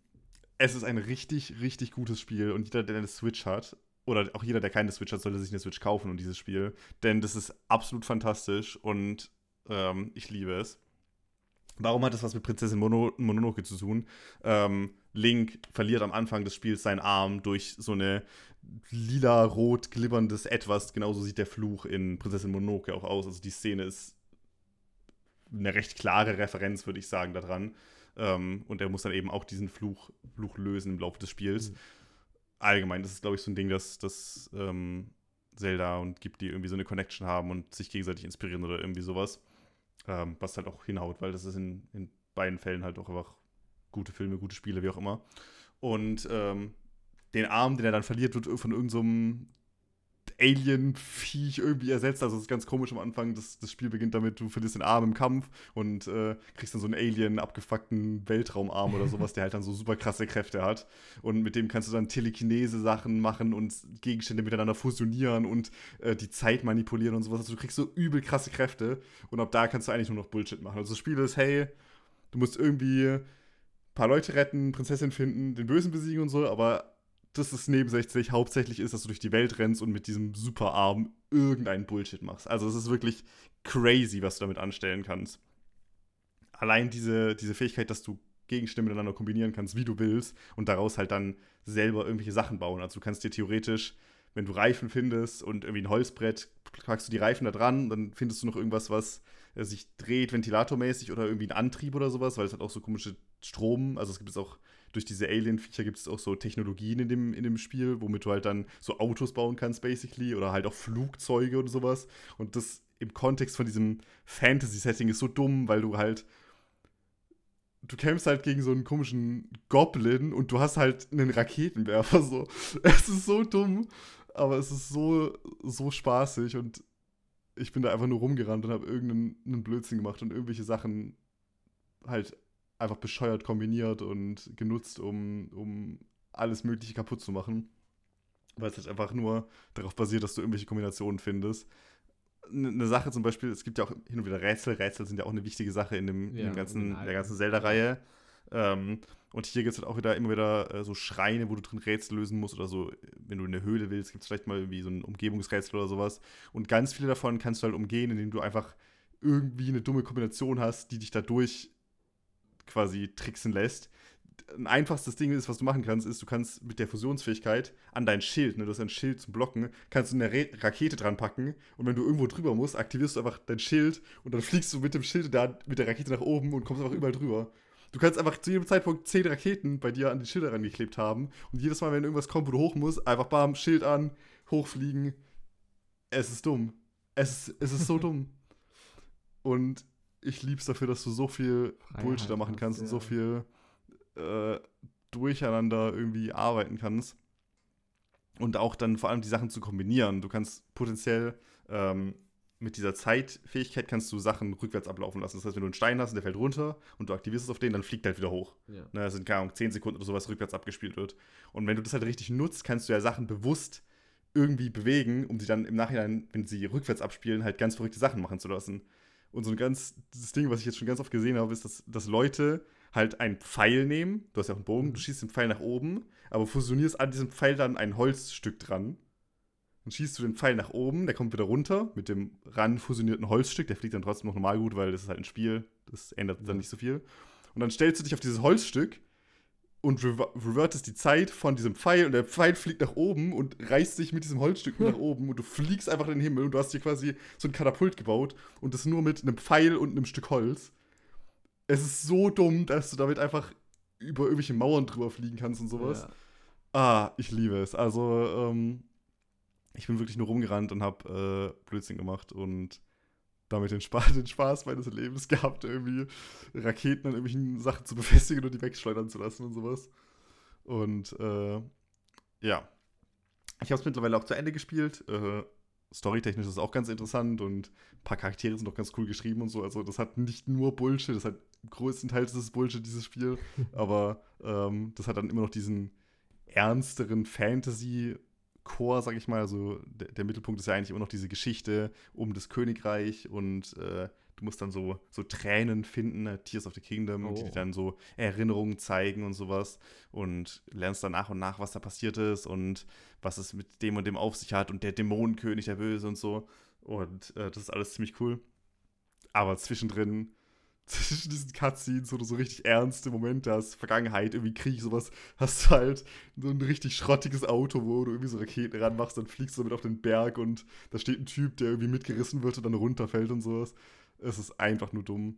es ist ein richtig, richtig gutes Spiel und jeder, der eine Switch hat, oder auch jeder, der keine Switch hat, sollte sich eine Switch kaufen und dieses Spiel, denn das ist absolut fantastisch und ähm, ich liebe es. Warum hat das was mit Prinzessin Mono Mononoke zu tun? Ähm, Link verliert am Anfang des Spiels seinen Arm durch so eine lila-rot glibberndes Etwas. Genauso sieht der Fluch in Prinzessin Mononoke auch aus. Also die Szene ist eine recht klare Referenz, würde ich sagen, daran. Ähm, und er muss dann eben auch diesen Fluch, Fluch lösen im Laufe des Spiels. Mhm. Allgemein, das ist, glaube ich, so ein Ding, dass, dass ähm, Zelda und Ghibli irgendwie so eine Connection haben und sich gegenseitig inspirieren oder irgendwie sowas. Ähm, was halt auch hinhaut, weil das ist in, in beiden Fällen halt auch einfach gute Filme, gute Spiele, wie auch immer. Und ähm, den Arm, den er dann verliert, wird von irgendeinem so Alien-Viech irgendwie ersetzt. Also es ist ganz komisch am Anfang. Das, das Spiel beginnt damit, du verlierst den Arm im Kampf und äh, kriegst dann so einen Alien abgefuckten Weltraumarm oder sowas, der halt dann so super krasse Kräfte hat. Und mit dem kannst du dann Telekinese-Sachen machen und Gegenstände miteinander fusionieren und äh, die Zeit manipulieren und sowas. Also du kriegst so übel krasse Kräfte und ab da kannst du eigentlich nur noch Bullshit machen. Also das Spiel ist, hey, du musst irgendwie ein paar Leute retten, Prinzessin finden, den Bösen besiegen und so, aber dass es nebensächlich hauptsächlich ist, dass du durch die Welt rennst und mit diesem Superarm irgendeinen Bullshit machst. Also es ist wirklich crazy, was du damit anstellen kannst. Allein diese, diese Fähigkeit, dass du Gegenstände miteinander kombinieren kannst, wie du willst, und daraus halt dann selber irgendwelche Sachen bauen. Also du kannst dir theoretisch, wenn du Reifen findest und irgendwie ein Holzbrett, packst du die Reifen da dran, dann findest du noch irgendwas, was äh, sich dreht, ventilatormäßig oder irgendwie ein Antrieb oder sowas, weil es hat auch so komische Strom, also es gibt es auch durch diese Alien-Viecher gibt es auch so Technologien in dem, in dem Spiel, womit du halt dann so Autos bauen kannst, basically, oder halt auch Flugzeuge und sowas. Und das im Kontext von diesem Fantasy-Setting ist so dumm, weil du halt. Du kämpfst halt gegen so einen komischen Goblin und du hast halt einen Raketenwerfer. So. Es ist so dumm, aber es ist so, so spaßig und ich bin da einfach nur rumgerannt und habe irgendeinen Blödsinn gemacht und irgendwelche Sachen halt einfach bescheuert kombiniert und genutzt, um, um alles Mögliche kaputt zu machen. Weil es halt einfach nur darauf basiert, dass du irgendwelche Kombinationen findest. Eine Sache zum Beispiel, es gibt ja auch hin und wieder Rätsel. Rätsel sind ja auch eine wichtige Sache in, dem, ja, in dem ganzen, der ganzen Zelda-Reihe. Ähm, und hier gibt es halt auch wieder immer wieder äh, so Schreine, wo du drin Rätsel lösen musst oder so, wenn du in eine Höhle willst, gibt es vielleicht mal irgendwie so ein Umgebungsrätsel oder sowas. Und ganz viele davon kannst du halt umgehen, indem du einfach irgendwie eine dumme Kombination hast, die dich dadurch quasi tricksen lässt. Ein einfachstes Ding ist, was du machen kannst, ist, du kannst mit der Fusionsfähigkeit an dein Schild, ne, du hast ein Schild zum Blocken, kannst du eine Re Rakete dran packen und wenn du irgendwo drüber musst, aktivierst du einfach dein Schild und dann fliegst du mit dem Schild da mit der Rakete nach oben und kommst einfach überall drüber. Du kannst einfach zu jedem Zeitpunkt zehn Raketen bei dir an die Schilder rangeklebt haben und jedes Mal, wenn irgendwas kommt, wo du hoch musst, einfach bam, Schild an, hochfliegen. Es ist dumm. Es es ist so dumm. Und ich lieb's dafür, dass du so viel Freiheit Bullshit da machen kannst ja. und so viel äh, durcheinander irgendwie arbeiten kannst. Und auch dann vor allem die Sachen zu kombinieren. Du kannst potenziell ähm, mit dieser Zeitfähigkeit kannst du Sachen rückwärts ablaufen lassen. Das heißt, wenn du einen Stein hast und der fällt runter und du aktivierst es auf den, dann fliegt der halt wieder hoch. Ja. Ne, das sind keine Ahnung, 10 Sekunden oder sowas rückwärts abgespielt wird. Und wenn du das halt richtig nutzt, kannst du ja Sachen bewusst irgendwie bewegen, um sie dann im Nachhinein, wenn sie rückwärts abspielen, halt ganz verrückte Sachen machen zu lassen. Und so ein ganz, das Ding, was ich jetzt schon ganz oft gesehen habe, ist, dass, dass Leute halt einen Pfeil nehmen. Du hast ja auch einen Bogen, du schießt den Pfeil nach oben, aber fusionierst an diesem Pfeil dann ein Holzstück dran. Dann schießt du den Pfeil nach oben, der kommt wieder runter mit dem ran fusionierten Holzstück. Der fliegt dann trotzdem noch normal gut, weil das ist halt ein Spiel. Das ändert dann Ja. nicht so viel. Und dann stellst du dich auf dieses Holzstück und rever- revertest die Zeit von diesem Pfeil und der Pfeil fliegt nach oben und reißt sich mit diesem Holzstück nach oben und du fliegst einfach in den Himmel und du hast dir quasi so ein Katapult gebaut und das nur mit einem Pfeil und einem Stück Holz. Es ist so dumm, dass du damit einfach über irgendwelche Mauern drüber fliegen kannst und sowas. Ja. Ah, ich liebe es. Also, ähm, ich bin wirklich nur rumgerannt und habe äh, Blödsinn gemacht und damit den Spaß, den Spaß meines Lebens gehabt, irgendwie Raketen an irgendwelchen Sachen zu befestigen und die wegschleudern zu lassen und sowas. Und äh, ja. Ich habe es mittlerweile auch zu Ende gespielt. Äh, Storytechnisch ist es auch ganz interessant und ein paar Charaktere sind auch ganz cool geschrieben und so. Also, das hat nicht nur Bullshit, das hat größtenteils ist es Bullshit, dieses Spiel. aber ähm, das hat dann immer noch diesen ernsteren Fantasy-Core, sag ich mal. Also der, der, Mittelpunkt ist ja eigentlich immer noch diese Geschichte um das Königreich und äh, du musst dann so, so Tränen finden, äh, Tears of the Kingdom, Oh. die dir dann so Erinnerungen zeigen und sowas und lernst dann nach und nach, was da passiert ist und was es mit dem und dem auf sich hat und der Dämonenkönig, der Böse und so. Und äh, das ist alles ziemlich cool. Aber zwischendrin zwischen diesen Cutscenes, du so richtig ernste Momente hast, Vergangenheit, irgendwie Krieg, sowas, hast du halt so ein richtig schrottiges Auto, wo du irgendwie so Raketen ranmachst, dann fliegst du damit auf den Berg und da steht ein Typ, der irgendwie mitgerissen wird und dann runterfällt und sowas. Es ist einfach nur dumm.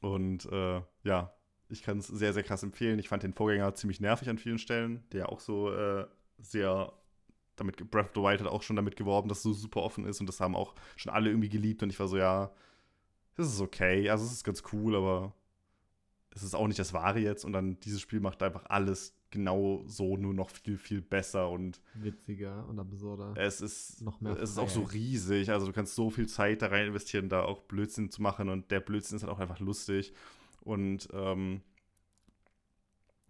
Und äh, ja, ich kann es sehr, sehr krass empfehlen. Ich fand den Vorgänger ziemlich nervig an vielen Stellen, der auch so äh, sehr damit, Breath of the Wild hat auch schon damit geworben, dass es so super offen ist und das haben auch schon alle irgendwie geliebt und ich war so, ja, das ist okay, also es ist ganz cool, aber es ist auch nicht das Wahre jetzt. Und dann dieses Spiel macht einfach alles genau so, nur noch viel, viel besser und Witziger und absurder. es ist, Noch mehr es ist auch so riesig, also du kannst so viel Zeit da rein investieren, da auch Blödsinn zu machen. Und der Blödsinn ist halt auch einfach lustig. Und ähm,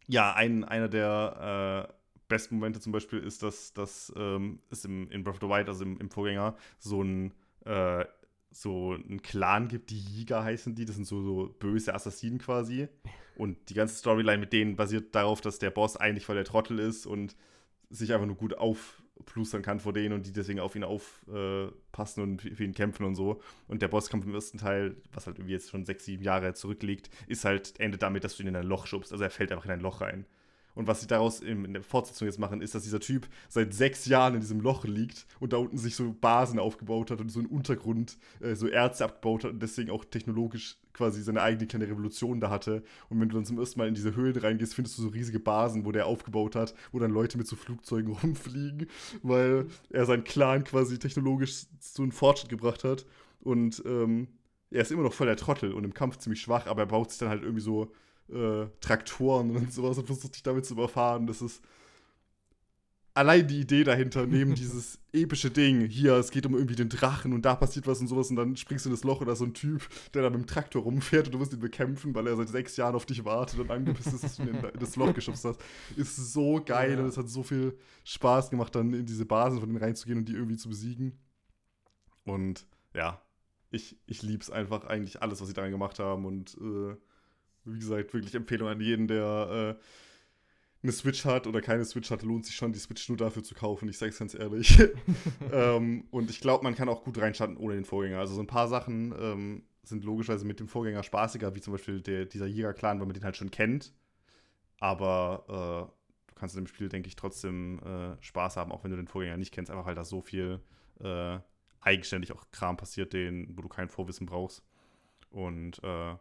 ja, ein, einer der äh, besten Momente zum Beispiel ist, dass, dass ähm, es im, in Breath of the Wild, also im, im Vorgänger, so ein äh, so einen Clan gibt, die Jäger heißen die, das sind so, so böse Assassinen quasi. Und die ganze Storyline mit denen basiert darauf, dass der Boss eigentlich voll der Trottel ist und sich einfach nur gut aufplustern kann vor denen und die deswegen auf ihn aufpassen und für ihn kämpfen und so. Und der Bosskampf im ersten Teil, was halt irgendwie jetzt schon sechs, sieben Jahre zurückliegt, ist halt, endet damit, dass du ihn in ein Loch schubst. Also er fällt einfach in ein Loch rein. Und was sie daraus in der Fortsetzung jetzt machen, ist, dass dieser Typ seit sechs Jahren in diesem Loch liegt und da unten sich so Basen aufgebaut hat und so einen Untergrund, äh, so Erze abgebaut hat und deswegen auch technologisch quasi seine eigene kleine Revolution da hatte. Und wenn du dann zum ersten Mal in diese Höhlen reingehst, findest du so riesige Basen, wo der aufgebaut hat, wo dann Leute mit so Flugzeugen rumfliegen, weil er seinen Clan quasi technologisch so einen Fortschritt gebracht hat. Und ähm, er ist immer noch voll der Trottel und im Kampf ziemlich schwach, aber er baut sich dann halt irgendwie so äh, Traktoren und sowas und versucht sich damit zu überfahren. Das ist allein die Idee dahinter, neben dieses epische Ding, hier, es geht um irgendwie den Drachen und da passiert was und sowas und dann springst du in das Loch ist so ein Typ, der da mit dem Traktor rumfährt und du musst ihn bekämpfen, weil er seit sechs Jahren auf dich wartet und angepisst ist, dass du ihn in das Loch geschubst hast. Ist so geil Ja. und es hat so viel Spaß gemacht, dann in diese Basen von denen reinzugehen und die irgendwie zu besiegen. Und ja, ich, ich liebe es einfach eigentlich alles, was sie daran gemacht haben und äh, wie gesagt, wirklich Empfehlung an jeden, der äh, eine Switch hat oder keine Switch hat, lohnt sich schon, die Switch nur dafür zu kaufen. Ich sag's ganz ehrlich. ähm, und ich glaube, man kann auch gut reinstarten ohne den Vorgänger. Also so ein paar Sachen ähm, sind logischerweise mit dem Vorgänger spaßiger, wie zum Beispiel der, dieser Jäger-Clan, weil man den halt schon kennt. Aber äh, du kannst in dem Spiel, denke ich, trotzdem äh, Spaß haben, auch wenn du den Vorgänger nicht kennst, einfach weil da so viel äh, eigenständig auch Kram passiert, den, wo du kein Vorwissen brauchst. Und äh,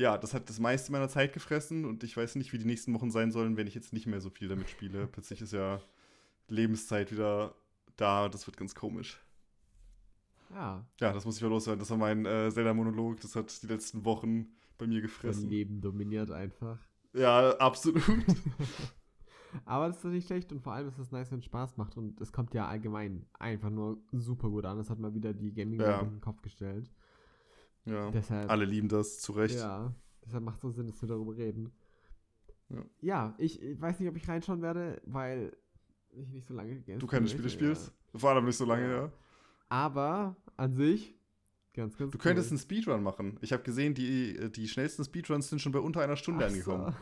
ja, das hat das meiste meiner Zeit gefressen und ich weiß nicht, wie die nächsten Wochen sein sollen, wenn ich jetzt nicht mehr so viel damit spiele. Plötzlich ist ja Lebenszeit wieder da, das wird ganz komisch. Ja, Ja, das muss ich mal loswerden. Das war mein äh, Zelda-Monolog, das hat die letzten Wochen bei mir gefressen. Leben dominiert einfach. Ja, absolut. Aber das ist nicht schlecht und vor allem ist es nice, wenn es Spaß macht und es kommt ja allgemein einfach nur super gut an. Das hat mal wieder die gaming Ja. in den Kopf gestellt. Ja. Deshalb, Alle lieben das, zu Recht. ja, deshalb macht es so Sinn, dass wir darüber reden. Ja. Ja, ich, ich weiß nicht, ob ich reinschauen werde, weil ich nicht so lange gegessen Du keine möchte, Spiele ja. spielst? Vor allem nicht so lange, Ja. ja. Aber an sich, ganz, ganz Du könntest cool. einen Speedrun machen. Ich habe gesehen, die, die schnellsten Speedruns sind schon bei unter einer Stunde Ach so. angekommen.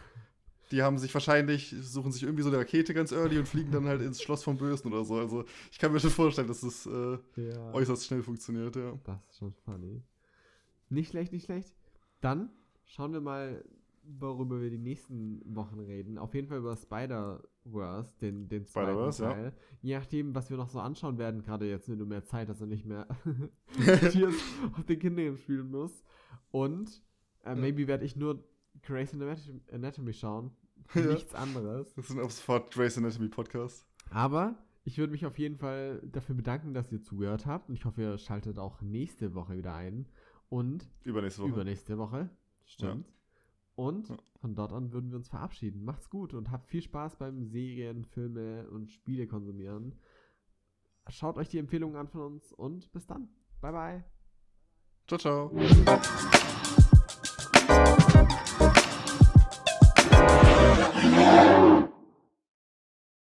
Die haben sich wahrscheinlich, suchen sich irgendwie so eine Rakete ganz early und fliegen dann halt ins Schloss vom Bösen oder so. Also ich kann mir schon vorstellen, dass es äh, Ja. äußerst schnell funktioniert, ja. Das ist schon funny. Nicht schlecht, nicht schlecht. Dann schauen wir mal, worüber wir die nächsten Wochen reden. Auf jeden Fall über Spider-Verse, den, den zweiten Spider-Verse, ja. Teil. Je nachdem, was wir noch so anschauen werden, gerade jetzt, wenn du mehr Zeit hast und nicht mehr auf den Kindern spielen musst. Und äh, maybe werde ich nur Grey's Anatomy, schauen. Ja. Nichts anderes. Das ist ein sofort Grey's Anatomy Podcast. Aber ich würde mich auf jeden Fall dafür bedanken, dass ihr zugehört habt. Und ich hoffe, ihr schaltet auch nächste Woche wieder ein. Und Übernächste Woche. übernächste Woche. Stimmt. Und Ja. von dort an würden wir uns verabschieden. Macht's gut und habt viel Spaß beim Serien, Filme und Spiele konsumieren. Schaut euch die Empfehlungen an von uns und bis dann. Bye bye. Ciao, ciao.